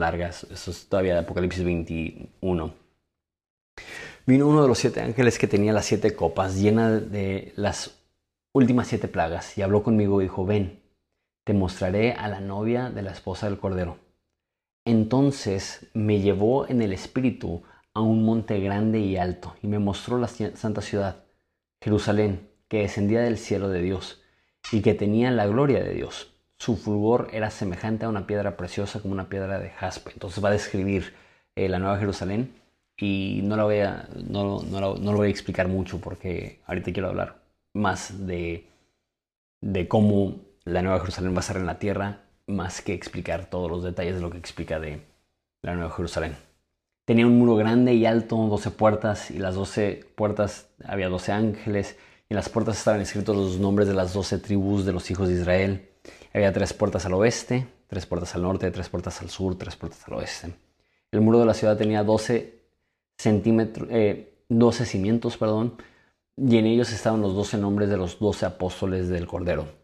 larga, eso es todavía de Apocalipsis 21. Vino uno de los siete ángeles que tenía las siete copas llenas de las últimas siete plagas y habló conmigo y dijo, ven, te mostraré a la novia de la esposa del Cordero. Entonces me llevó en el espíritu a un monte grande y alto y me mostró la santa ciudad, Jerusalén, que descendía del cielo de Dios y que tenía la gloria de Dios. Su fulgor era semejante a una piedra preciosa como una piedra de jaspe. Entonces va a describir eh, la nueva Jerusalén y no, la voy a, no, no, no, lo voy a explicar mucho porque ahorita quiero hablar más de, de cómo la Nueva Jerusalén va a ser en la tierra, más que explicar todos los detalles de lo que explica de la Nueva Jerusalén. Tenía un muro grande y alto, 12 puertas, y las 12 puertas había 12 ángeles, y en las puertas estaban escritos los nombres de las 12 tribus de los hijos de Israel. Había tres puertas al oeste, tres puertas al norte, tres puertas al sur, tres puertas al oeste. El muro de la ciudad tenía 12 centímetros, 12 eh, cimientos, perdón, y en ellos estaban los 12 nombres de los 12 apóstoles del Cordero.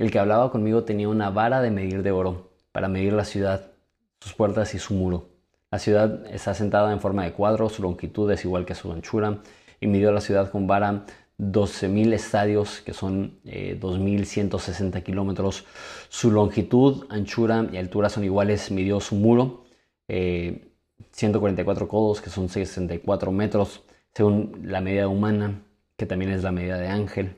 El que hablaba conmigo tenía una vara de medir de oro para medir la ciudad, sus puertas y su muro. La ciudad está sentada en forma de cuadro, su longitud es igual que su anchura, y midió la ciudad con vara 12.000 estadios, que son 2.160 eh, kilómetros. Su longitud, anchura y altura son iguales. Midió su muro, 144 eh, codos, que son 64 metros, según la medida humana, que también es la medida de ángel.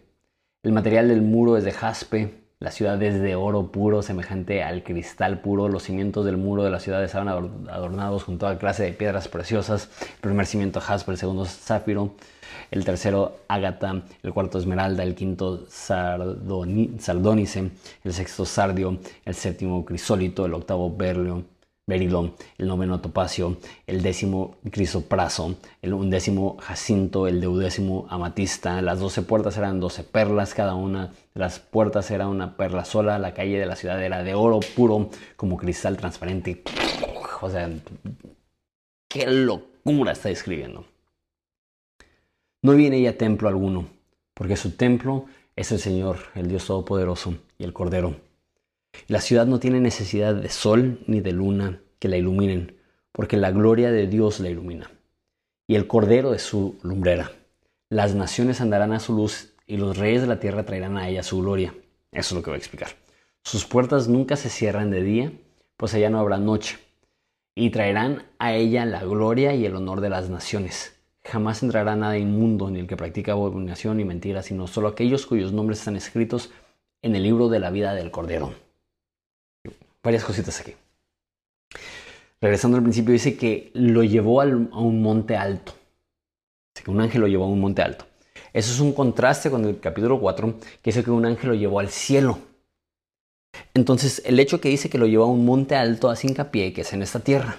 El material del muro es de jaspe, la ciudad es de oro puro, semejante al cristal puro. Los cimientos del muro de la ciudad estaban adornados con toda clase de piedras preciosas. El primer cimiento jaspe, el segundo zafiro, el tercero ágata, el cuarto esmeralda, el quinto sardónice, el sexto sardio, el séptimo crisólito, el octavo berlio, berilo, el noveno topacio, el décimo crisopraso, el undécimo jacinto, el deudécimo amatista. Las doce puertas eran doce perlas, cada una de las puertas era una perla sola. La calle de la ciudad era de oro puro, como cristal transparente. O sea, qué locura está describiendo. No viene ella templo alguno, porque su templo es el Señor, el Dios Todopoderoso y el Cordero. La ciudad no tiene necesidad de sol ni de luna que la iluminen, porque la gloria de Dios la ilumina. Y el Cordero es su lumbrera. Las naciones andarán a su luz y los reyes de la tierra traerán a ella su gloria. Eso es lo que voy a explicar. Sus puertas nunca se cierran de día, pues allá no habrá noche. Y traerán a ella la gloria y el honor de las naciones. Jamás entrará nada inmundo, ni el que practica abominación ni mentira, sino solo aquellos cuyos nombres están escritos en el libro de la vida del Cordero varias cositas aquí. Regresando al principio, dice que lo llevó a un monte alto. Dice que un ángel lo llevó a un monte alto. Eso es un contraste con el capítulo 4, que dice que un ángel lo llevó al cielo. Entonces, el hecho que dice que lo llevó a un monte alto hace hincapié que es en esta tierra.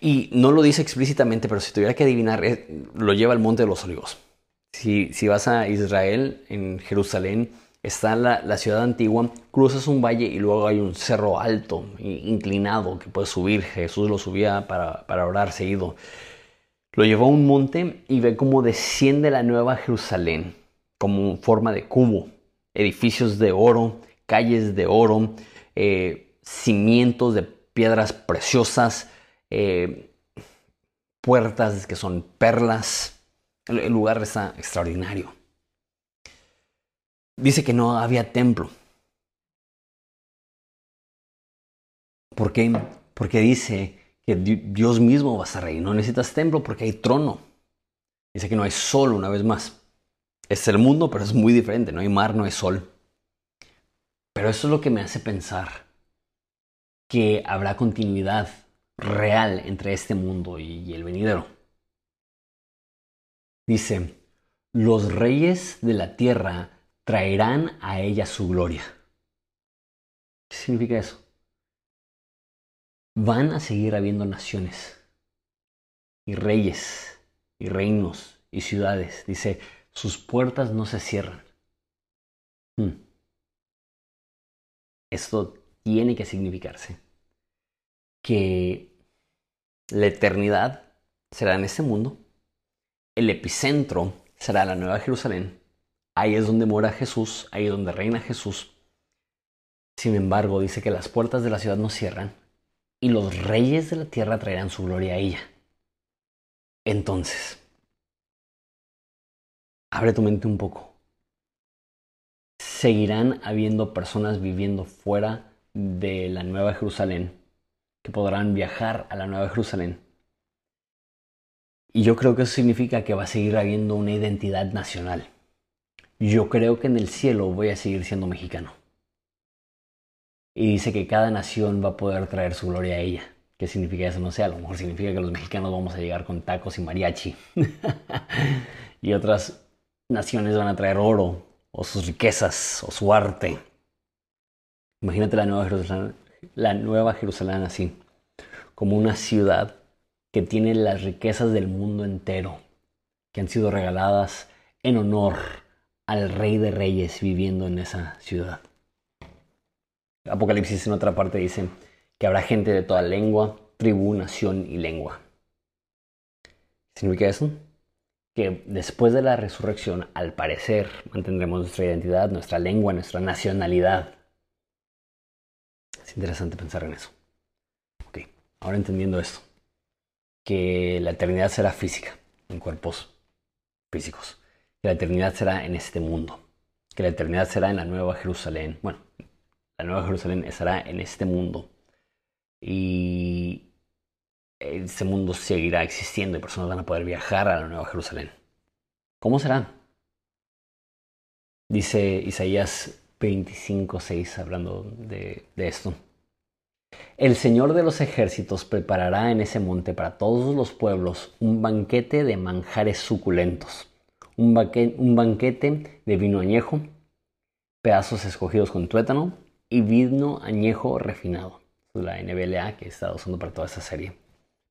Y no lo dice explícitamente, pero si tuviera que adivinar, eh, lo lleva al monte de los olivos. Si, si vas a Israel, en Jerusalén, está la, ciudad antigua, cruzas un valle y luego hay un cerro alto, inclinado, que puedes subir. Jesús lo subía para, para orar seguido. Lo llevó a un monte y ve cómo desciende la nueva Jerusalén, como forma de cubo, edificios de oro, calles de oro, eh, cimientos de piedras preciosas, eh, puertas que son perlas. el lugar está extraordinario dice que no había templo. ¿Por qué? Porque dice que Dios mismo va a ahí. No necesitas templo porque hay trono. Dice que no hay sol una vez más. es el mundo, pero es muy diferente. No hay mar, no hay sol. Pero eso es lo que me hace pensar que habrá continuidad real entre este mundo y el venidero. Dice, los reyes de la tierra traerán a ella su gloria. ¿Qué significa eso? Van a seguir habiendo naciones y reyes y reinos y ciudades. Dice, sus puertas no se cierran. Hmm. Esto tiene que significarse que la eternidad será en este mundo, el epicentro será la Nueva Jerusalén, ahí es donde mora Jesús, ahí es donde reina Jesús. Sin embargo, dice que las puertas de la ciudad no cierran y los reyes de la tierra traerán su gloria a ella. Entonces, abre tu mente un poco. Seguirán habiendo personas viviendo fuera de la Nueva Jerusalén que podrán viajar a la Nueva Jerusalén. Y yo creo que eso significa que va a seguir habiendo una identidad nacional. Yo creo que en el cielo voy a seguir siendo mexicano. Y dice que cada nación va a poder traer su gloria a ella. ¿Qué significa eso? No sé, a lo mejor significa que los mexicanos vamos a llegar con tacos y mariachi. y otras naciones van a traer oro, o sus riquezas, o su arte. Imagínate la Nueva Jerusalén, la Nueva Jerusalén así, como una ciudad que tiene las riquezas del mundo entero, que han sido regaladas en honor al Rey de Reyes viviendo en esa ciudad. Apocalipsis en otra parte dice que habrá gente de toda lengua, tribu, nación y lengua. ¿Significa eso? Que después de la resurrección, al parecer, mantendremos nuestra identidad, nuestra lengua, nuestra nacionalidad. Es interesante pensar en eso. Ok, ahora entendiendo esto, que la eternidad será física, en cuerpos físicos, que la eternidad será en este mundo, que la eternidad será en la Nueva Jerusalén, bueno, la Nueva Jerusalén estará en este mundo y ese mundo seguirá existiendo y personas van a poder viajar a la Nueva Jerusalén. ¿Cómo será? Dice Isaías 25:6 hablando de, de esto. El Señor de los ejércitos preparará en ese monte para todos los pueblos un banquete de manjares suculentos, un, banquete de vino añejo, pedazos escogidos con tuétano y vino añejo refinado. La NBLA que he estado usando para toda esta serie.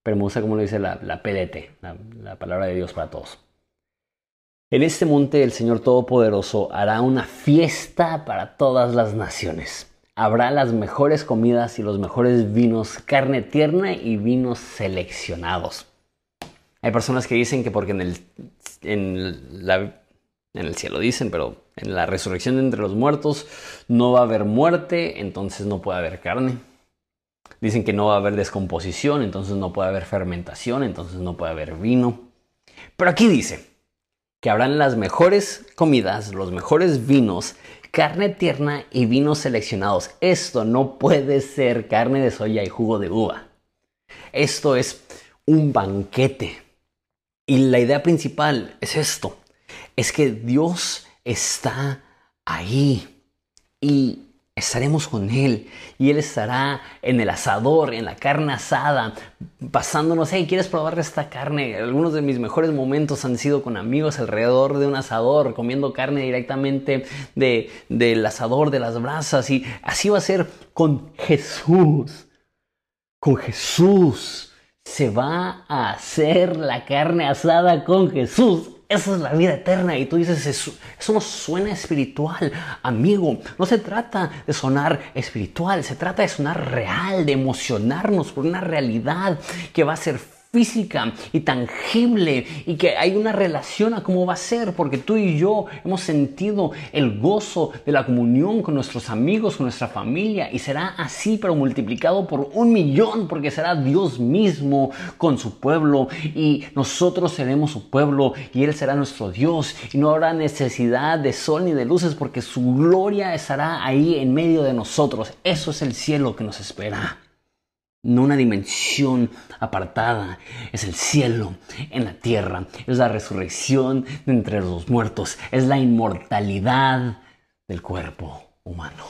Pero me gusta como lo dice la, PDT, la palabra de Dios para todos. En este monte el Señor Todopoderoso hará una fiesta para todas las naciones. Habrá las mejores comidas y los mejores vinos, carne tierna y vinos seleccionados. Hay personas que dicen que porque en el, en el cielo dicen, pero en la resurrección entre los muertos no va a haber muerte, entonces no puede haber carne. Dicen que no va a haber descomposición, entonces no puede haber fermentación, entonces no puede haber vino. Pero aquí dice que habrán las mejores comidas, los mejores vinos, carne tierna y vinos seleccionados. Esto no puede ser carne de soya y jugo de uva. Esto es un banquete. Y la idea principal es esto es que Dios está ahí y estaremos con Él y Él estará en el asador, en la carne asada, pasándonos, hey, ¿quieres probar esta carne? Algunos de mis mejores momentos han sido con amigos alrededor de un asador, comiendo carne directamente de, del asador, de las brasas y así va a ser con Jesús, con Jesús. Se va a hacer la carne asada con Jesús esa es la vida eterna. Y tú dices, eso, eso, no suena espiritual, amigo. No se trata de sonar espiritual, se trata de sonar real, de emocionarnos por una realidad que va a ser física y tangible y que hay una relación a cómo va a ser, porque tú y yo hemos sentido el gozo de la comunión con nuestros amigos, con nuestra familia, y será así, pero multiplicado por un millón, porque será Dios mismo con su pueblo y nosotros seremos su pueblo y Él será nuestro Dios y no habrá necesidad de sol ni de luces porque su gloria estará ahí en medio de nosotros. Eso es el cielo que nos espera. No una dimensión apartada, es el cielo en la tierra, es la resurrección de entre los muertos, es la inmortalidad del cuerpo humano.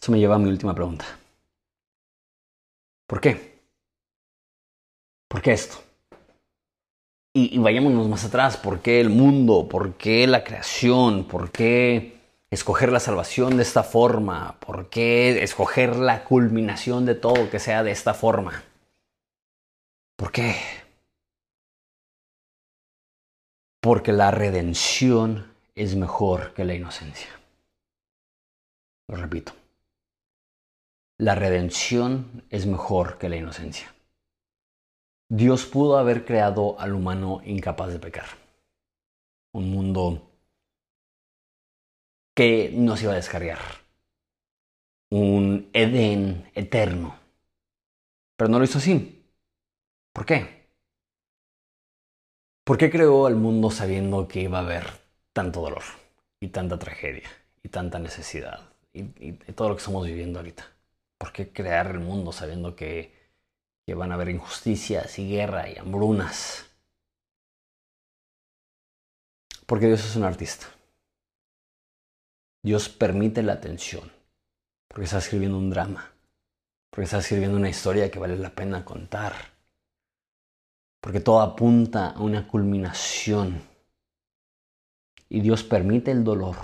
Eso me lleva a mi última pregunta. ¿Por qué? ¿Por qué esto? Y, vayámonos más atrás, ¿por qué el mundo? ¿Por qué la creación? ¿Por qué escoger la salvación de esta forma? ¿Por qué escoger la culminación de todo que sea de esta forma? ¿Por qué? Porque la redención es mejor que la inocencia. Lo repito. La redención es mejor que la inocencia. Dios pudo haber creado al humano incapaz de pecar. Un mundo que no se iba a descargar. Un Edén eterno. Pero no lo hizo así. ¿Por qué? ¿Por qué creó al mundo sabiendo que iba a haber tanto dolor y tanta tragedia y tanta necesidad y, y todo lo que estamos viviendo ahorita? ¿Por qué crear el mundo sabiendo que que van a haber injusticias y guerra y hambrunas. Porque Dios es un artista. Dios permite la tensión. Porque está escribiendo un drama. Porque está escribiendo una historia que vale la pena contar. Porque todo apunta a una culminación. Y Dios permite el dolor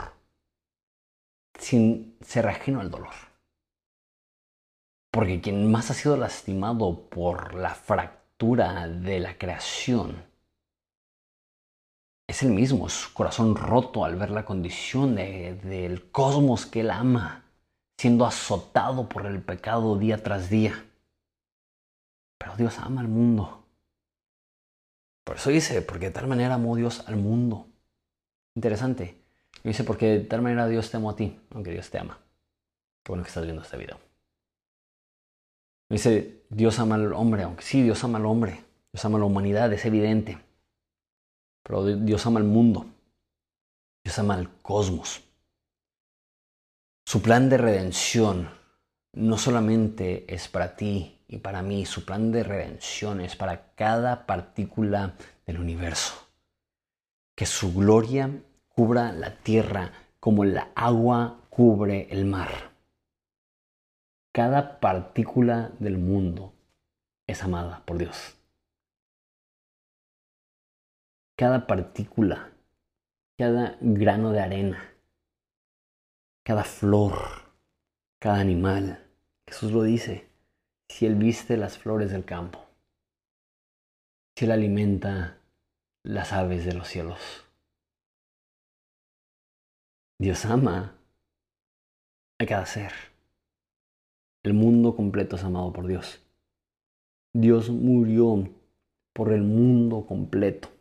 sin ser ajeno al dolor. Porque quien más ha sido lastimado por la fractura de la creación es el mismo, su corazón roto al ver la condición del cosmos que él ama, siendo azotado por el pecado día tras día. Pero Dios ama al mundo. Por eso dice, porque de tal manera amó Dios al mundo. Interesante. Dice, porque de tal manera Dios te amó a ti, aunque Dios te ama. Qué bueno que estás viendo este video. Dice, Dios ama al hombre, aunque sí, Dios ama al hombre, Dios ama a la humanidad, es evidente. Pero Dios ama al mundo, Dios ama al cosmos. Su plan de redención no solamente es para ti y para mí, su plan de redención es para cada partícula del universo. Que su gloria cubra la tierra como la agua cubre el mar. Cada partícula del mundo es amada por Dios. Cada partícula, cada grano de arena, cada flor, cada animal. Jesús lo dice, si Él viste las flores del campo, si Él alimenta las aves de los cielos. Dios ama a cada ser. El mundo completo es amado por Dios. Dios murió por el mundo completo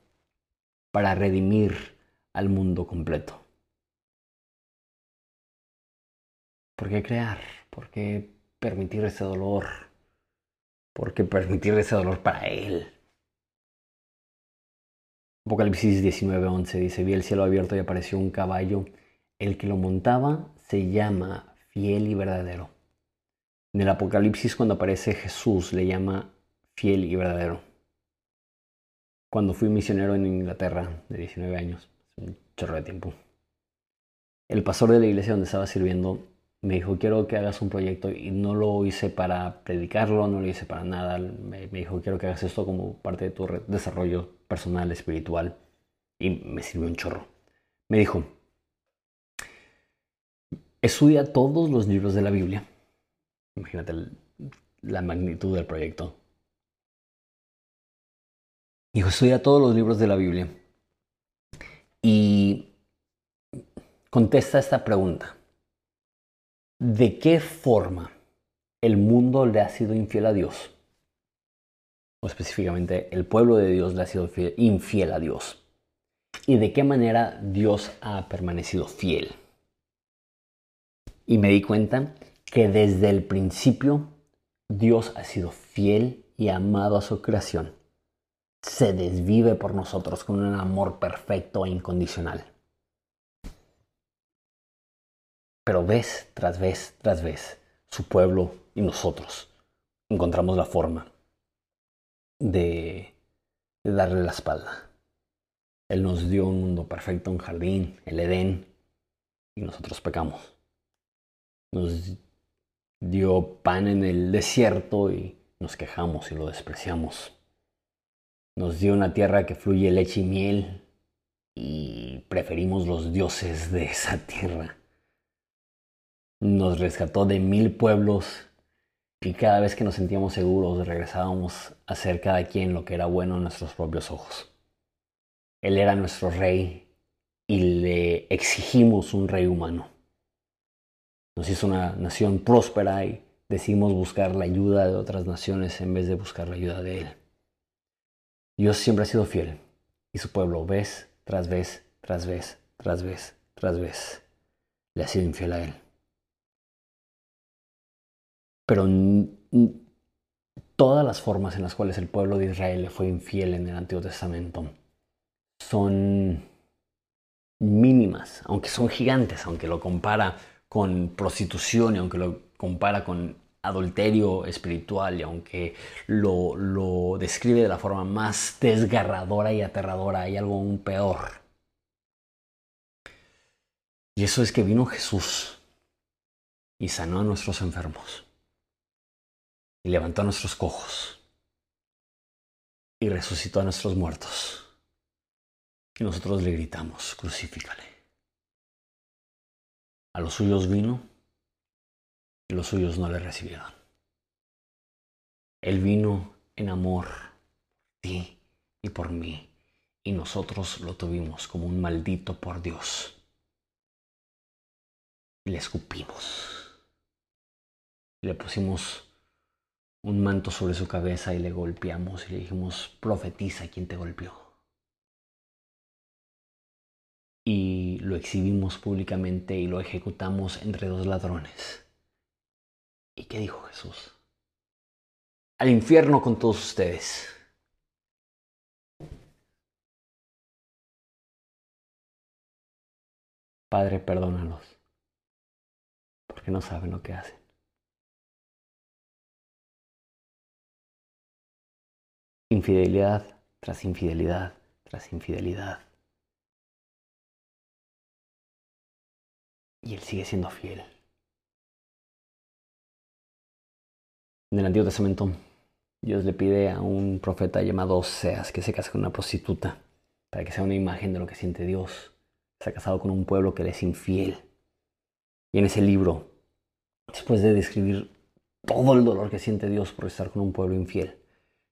para redimir al mundo completo. ¿Por qué crear? ¿Por qué permitir ese dolor? ¿Por qué permitir ese dolor para Él? Apocalipsis 19:11 dice, vi el cielo abierto y apareció un caballo. El que lo montaba se llama fiel y verdadero en el Apocalipsis cuando aparece Jesús le llama fiel y verdadero. Cuando fui misionero en Inglaterra de 19 años, un chorro de tiempo, el pastor de la iglesia donde estaba sirviendo me dijo, quiero que hagas un proyecto y no lo hice para predicarlo, no lo hice para nada. Me, dijo, quiero que hagas esto como parte de tu desarrollo personal, espiritual. Y me sirvió un chorro. Me dijo, estudia todos los libros de la Biblia Imagínate la magnitud del proyecto. Hijo, estudia todos los libros de la Biblia y contesta esta pregunta. ¿De qué forma el mundo le ha sido infiel a Dios? O específicamente, el pueblo de Dios le ha sido infiel a Dios. ¿Y de qué manera Dios ha permanecido fiel? Y me di cuenta que desde el principio Dios ha sido fiel y amado a su creación. Se desvive por nosotros con un amor perfecto e incondicional. Pero vez tras vez tras vez, su pueblo y nosotros encontramos la forma de, darle la espalda. Él nos dio un mundo perfecto, un jardín, el Edén, y nosotros pecamos. Nos dio pan en el desierto y nos quejamos y lo despreciamos. Nos dio una tierra que fluye leche y miel y preferimos los dioses de esa tierra. Nos rescató de mil pueblos y cada vez que nos sentíamos seguros regresábamos a ser cada quien lo que era bueno en nuestros propios ojos. Él era nuestro rey y le exigimos un rey humano. Nos hizo una nación próspera y decidimos buscar la ayuda de otras naciones en vez de buscar la ayuda de Él. Dios siempre ha sido fiel y su pueblo vez tras vez, tras vez, tras vez, tras vez, le ha sido infiel a Él. Pero todas las formas en las cuales el pueblo de Israel le fue infiel en el Antiguo Testamento son mínimas, aunque son gigantes, aunque lo compara con prostitución y aunque lo compara con adulterio espiritual y aunque lo, lo describe de la forma más desgarradora y aterradora, hay algo aún peor. Y eso es que vino Jesús y sanó a nuestros enfermos y levantó a nuestros cojos y resucitó a nuestros muertos. Y nosotros le gritamos, crucifícale. A los suyos vino los suyos no le recibieron. Él vino en amor por ti y por mí y nosotros lo tuvimos como un maldito por Dios. Y le escupimos. Le pusimos un manto sobre su cabeza y le golpeamos y le dijimos, profetiza quien te golpeó. y lo exhibimos públicamente y lo ejecutamos entre dos ladrones. ¿Y qué dijo Jesús? Al infierno con todos ustedes. Padre, perdónalos, porque no saben lo que hacen. Infidelidad tras infidelidad tras infidelidad Y Él sigue siendo fiel. En el Antiguo Testamento, Dios le pide a un profeta llamado Oseas que se case con una prostituta para que sea una imagen de lo que siente Dios. Se ha casado con un pueblo que le es infiel. Y en ese libro, después de describir todo el dolor que siente Dios por estar con un pueblo infiel,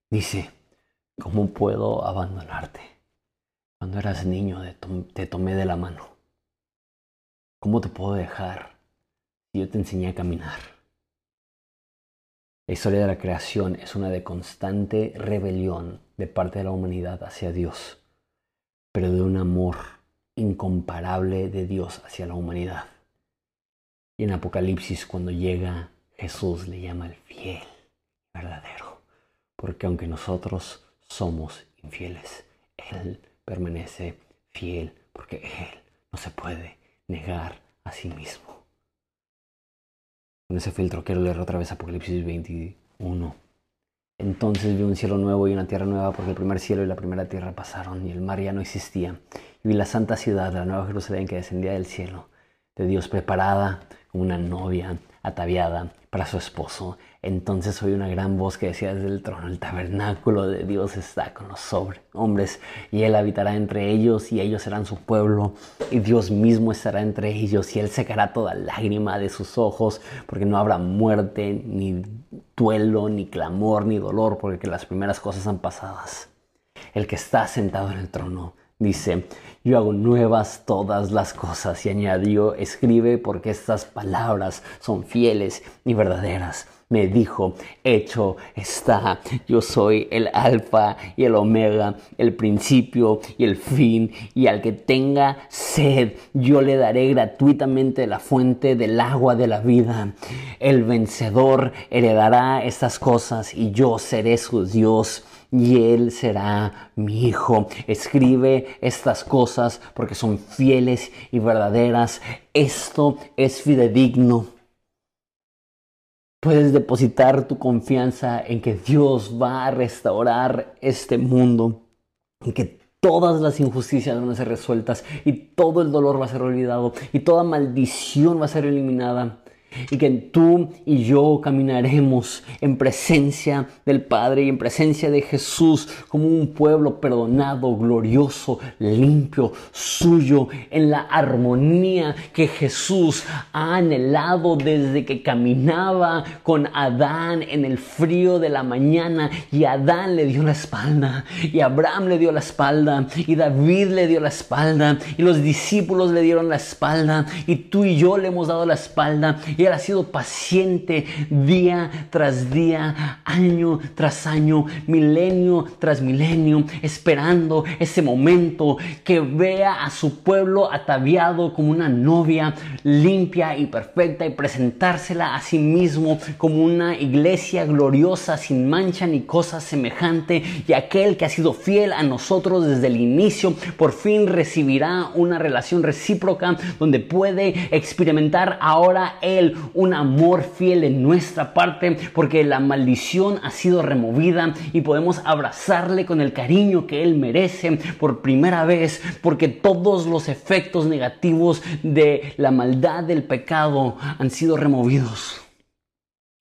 dice, ¿cómo puedo abandonarte? Cuando eras niño te tomé de la mano ¿Cómo te puedo dejar si yo te enseñé a caminar? La historia de la creación es una de constante rebelión de parte de la humanidad hacia Dios, pero de un amor incomparable de Dios hacia la humanidad. Y en Apocalipsis, cuando llega Jesús, le llama el fiel, verdadero, porque aunque nosotros somos infieles, Él permanece fiel, porque Él no se puede negar a sí mismo. Con ese filtro quiero leer otra vez Apocalipsis 21. Entonces vi un cielo nuevo y una tierra nueva porque el primer cielo y la primera tierra pasaron y el mar ya no existía. Y vi la santa ciudad, la nueva Jerusalén que descendía del cielo, de Dios preparada una novia ataviada para su esposo. Entonces oí una gran voz que decía desde el trono, el tabernáculo de Dios está con los hombres y Él habitará entre ellos y ellos serán su pueblo y Dios mismo estará entre ellos y Él secará toda lágrima de sus ojos porque no habrá muerte, ni duelo, ni clamor, ni dolor porque las primeras cosas han pasadas. El que está sentado en el trono dice, yo hago nuevas todas las cosas y añadió, escribe porque estas palabras son fieles y verdaderas. Me dijo, hecho está, yo soy el alfa y el omega, el principio y el fin, y al que tenga sed, yo le daré gratuitamente la fuente del agua de la vida. El vencedor heredará estas cosas y yo seré su Dios y él será mi hijo. Escribe estas cosas porque son fieles y verdaderas. Esto es fidedigno. Puedes depositar tu confianza en que Dios va a restaurar este mundo y que todas las injusticias van a ser resueltas y todo el dolor va a ser olvidado y toda maldición va a ser eliminada y que tú y yo caminaremos en presencia del Padre y en presencia de Jesús como un pueblo perdonado, glorioso, limpio, suyo, en la armonía que Jesús ha anhelado desde que caminaba con Adán en el frío de la mañana y Adán le dio la espalda y Abraham le dio la espalda y David le dio la espalda y los discípulos le dieron la espalda y tú y yo le hemos dado la espalda y Él ha sido paciente día tras día, año tras año, milenio tras milenio, esperando ese momento que vea a su pueblo ataviado como una novia limpia y perfecta y presentársela a sí mismo como una iglesia gloriosa sin mancha ni cosa semejante. Y aquel que ha sido fiel a nosotros desde el inicio por fin recibirá una relación recíproca donde puede experimentar ahora él un amor fiel en nuestra parte porque la maldición ha sido removida y podemos abrazarle con el cariño que él merece por primera vez porque todos los efectos negativos de la maldad del pecado han sido removidos.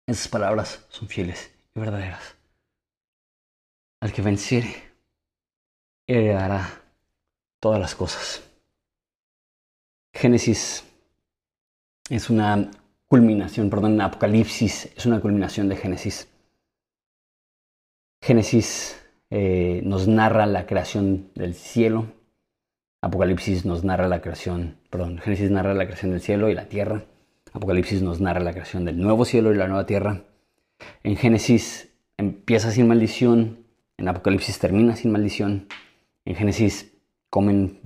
Esas palabras son fieles y verdaderas. Al que venciere, heredará todas las cosas. Génesis es una culminación, perdón, Apocalipsis es una culminación de Génesis. Génesis eh, nos narra la creación del cielo. Apocalipsis nos narra la creación, perdón, Génesis narra la creación del cielo y la tierra. Apocalipsis nos narra la creación del nuevo cielo y la nueva tierra. En Génesis empieza sin maldición, en Apocalipsis termina sin maldición. En Génesis comen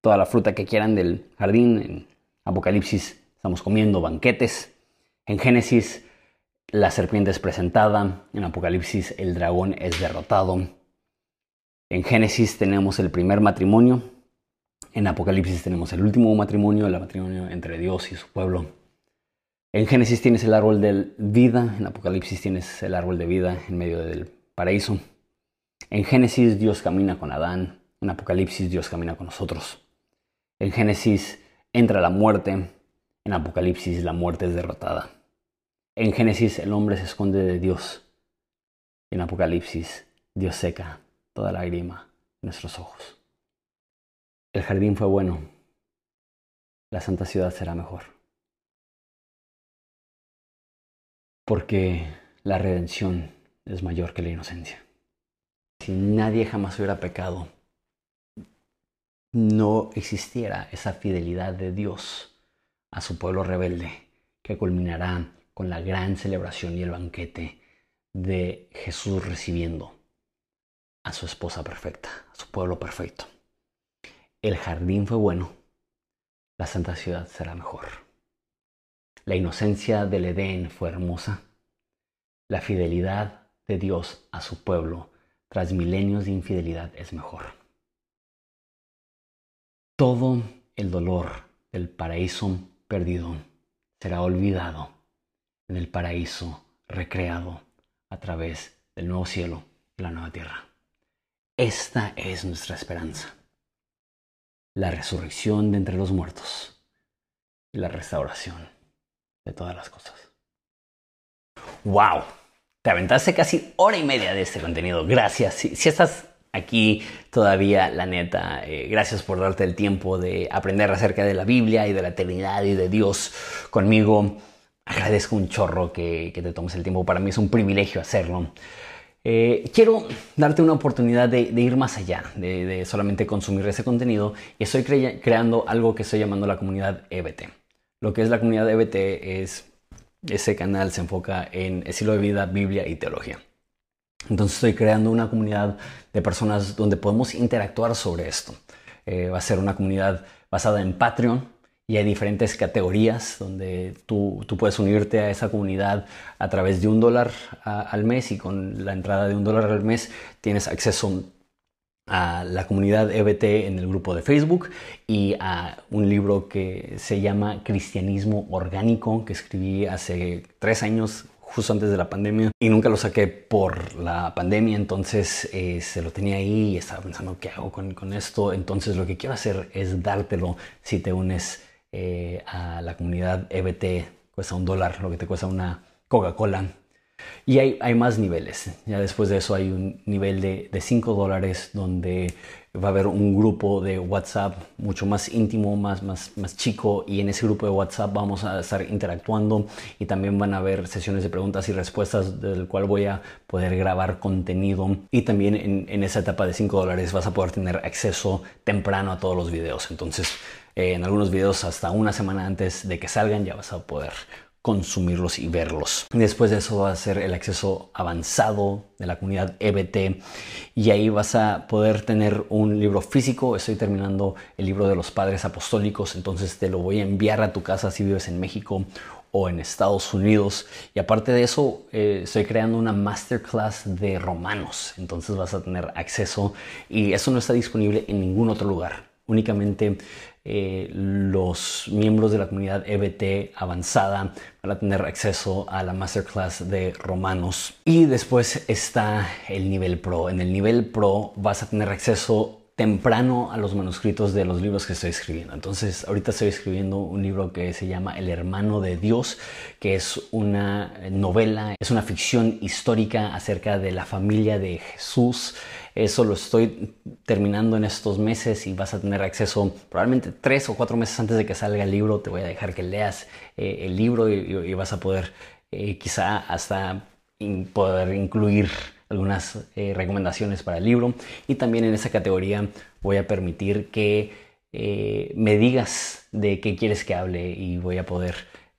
toda la fruta que quieran del jardín. En Apocalipsis Estamos comiendo banquetes. En Génesis la serpiente es presentada. En Apocalipsis el dragón es derrotado. En Génesis tenemos el primer matrimonio. En Apocalipsis tenemos el último matrimonio, el matrimonio entre Dios y su pueblo. En Génesis tienes el árbol de vida, en Apocalipsis tienes el árbol de vida en medio del paraíso. En Génesis Dios camina con Adán, en Apocalipsis Dios camina con nosotros. En Génesis entra la muerte, en Apocalipsis la muerte es derrotada. En Génesis el hombre se esconde de Dios. En Apocalipsis Dios seca toda lágrima en nuestros ojos. El jardín fue bueno. La santa ciudad será mejor. Porque la redención es mayor que la inocencia. Si nadie jamás hubiera pecado, no existiera esa fidelidad de Dios a su pueblo rebelde, que culminará con la gran celebración y el banquete de Jesús recibiendo a su esposa perfecta, a su pueblo perfecto. El jardín fue bueno, la santa ciudad será mejor. La inocencia del Edén fue hermosa, la fidelidad de Dios a su pueblo tras milenios de infidelidad es mejor. Todo el dolor del paraíso perdido será olvidado en el paraíso recreado a través del nuevo cielo y la nueva tierra. Esta es nuestra esperanza. La resurrección de entre los muertos y la restauración de todas las cosas. ¡Wow! Te aventaste casi hora y media de este contenido. Gracias. Si, estás aquí todavía, la neta, eh, gracias por darte el tiempo de aprender acerca de la Biblia y de la eternidad y de Dios conmigo. Agradezco un chorro que, te tomes el tiempo. Para mí es un privilegio hacerlo. Eh, quiero darte una oportunidad de, ir más allá, de, solamente consumir ese contenido. Y estoy creando algo que estoy llamando la comunidad EBT. Lo que es la comunidad EBT es, ese canal se enfoca en estilo de vida, Biblia y teología. Entonces estoy creando una comunidad de personas donde podemos interactuar sobre esto. Eh, va a ser una comunidad basada en Patreon y hay diferentes categorías donde tú, tú, puedes unirte a esa comunidad a través de un dólar al mes y con la entrada de un dólar al mes tienes acceso a la comunidad EBT en el grupo de Facebook y a un libro que se llama Cristianismo Orgánico que escribí hace tres años justo antes de la pandemia y nunca lo saqué por la pandemia, entonces eh, se lo tenía ahí y estaba pensando qué hago con, con, esto, entonces lo que quiero hacer es dártelo si te unes eh, a la comunidad EBT, cuesta un dólar, lo que te cuesta una Coca-Cola. Y hay, hay, más niveles. Ya después de eso hay un nivel de, de 5 dólares donde va a haber un grupo de WhatsApp mucho más íntimo, más, más, más chico y en ese grupo de WhatsApp vamos a estar interactuando y también van a haber sesiones de preguntas y respuestas del cual voy a poder grabar contenido y también en, en esa etapa de 5 dólares vas a poder tener acceso temprano a todos los videos. Entonces eh, en algunos videos hasta una semana antes de que salgan ya vas a poder consumirlos y verlos. Después de eso va a ser el acceso avanzado de la comunidad EBT y ahí vas a poder tener un libro físico. Estoy terminando el libro de los padres apostólicos, entonces te lo voy a enviar a tu casa si vives en México o en Estados Unidos. Y aparte de eso, eh, estoy creando una masterclass de romanos, entonces vas a tener acceso y eso no está disponible en ningún otro lugar. Únicamente eh, los miembros de la comunidad EBT avanzada van a tener acceso a la masterclass de romanos. Y después está el nivel pro. En el nivel pro vas a tener acceso temprano a los manuscritos de los libros que estoy escribiendo. Entonces, ahorita estoy escribiendo un libro que se llama El hermano de Dios, que es una novela, es una ficción histórica acerca de la familia de Jesús. Eso lo estoy terminando en estos meses y vas a tener acceso probablemente tres o cuatro meses antes de que salga el libro. Te voy a dejar que leas eh, el libro y, vas a poder eh, quizá hasta poder incluir algunas eh, recomendaciones para el libro y también en esa categoría voy a permitir que me digas de qué quieres que hable y voy a poder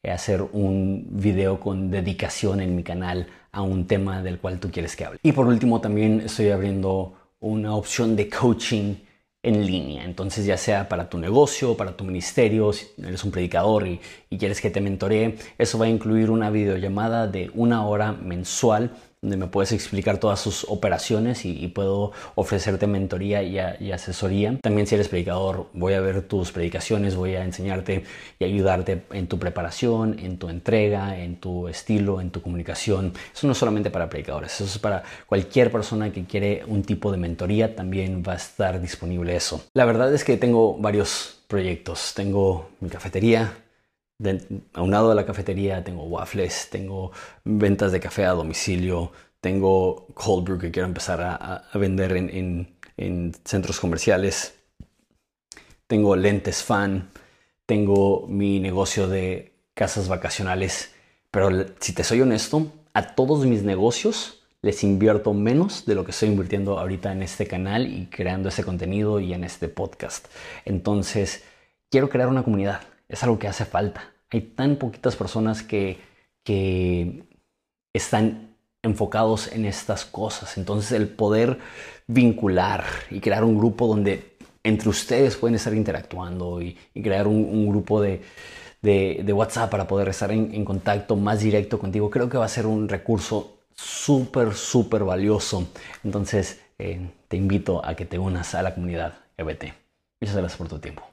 hacer un video con dedicación en mi canal a un tema del cual tú quieres que hable. Y por último también estoy abriendo una opción de coaching en línea. Entonces ya sea para tu negocio, para tu ministerio, si eres un predicador y, quieres que te mentoree, eso va a incluir una videollamada de una hora mensual donde me puedes explicar todas sus operaciones y, puedo ofrecerte mentoría y, asesoría. También si eres predicador, voy a ver tus predicaciones, voy a enseñarte y ayudarte en tu preparación, en tu entrega, en tu estilo, en tu comunicación. Eso no es solamente para predicadores, eso es para cualquier persona que quiere un tipo de mentoría, también va a estar disponible eso. La verdad es que tengo varios proyectos. Tengo mi cafetería, a un lado de la cafetería tengo waffles, tengo ventas de café a domicilio, tengo cold brew que quiero empezar a, vender en, centros comerciales, tengo lentes fan, tengo mi negocio de casas vacacionales, pero si te soy honesto, a todos mis negocios les invierto menos de lo que estoy invirtiendo ahorita en este canal y creando ese contenido y en este podcast. Entonces, quiero crear una comunidad es algo que hace falta. Hay tan poquitas personas que, que están enfocados en estas cosas. Entonces el poder vincular y crear un grupo donde entre ustedes pueden estar interactuando y, crear un, grupo de, WhatsApp para poder estar en, contacto más directo contigo, creo que va a ser un recurso súper, súper valioso. Entonces eh, te invito a que te unas a la comunidad EBT. Muchas gracias por tu tiempo.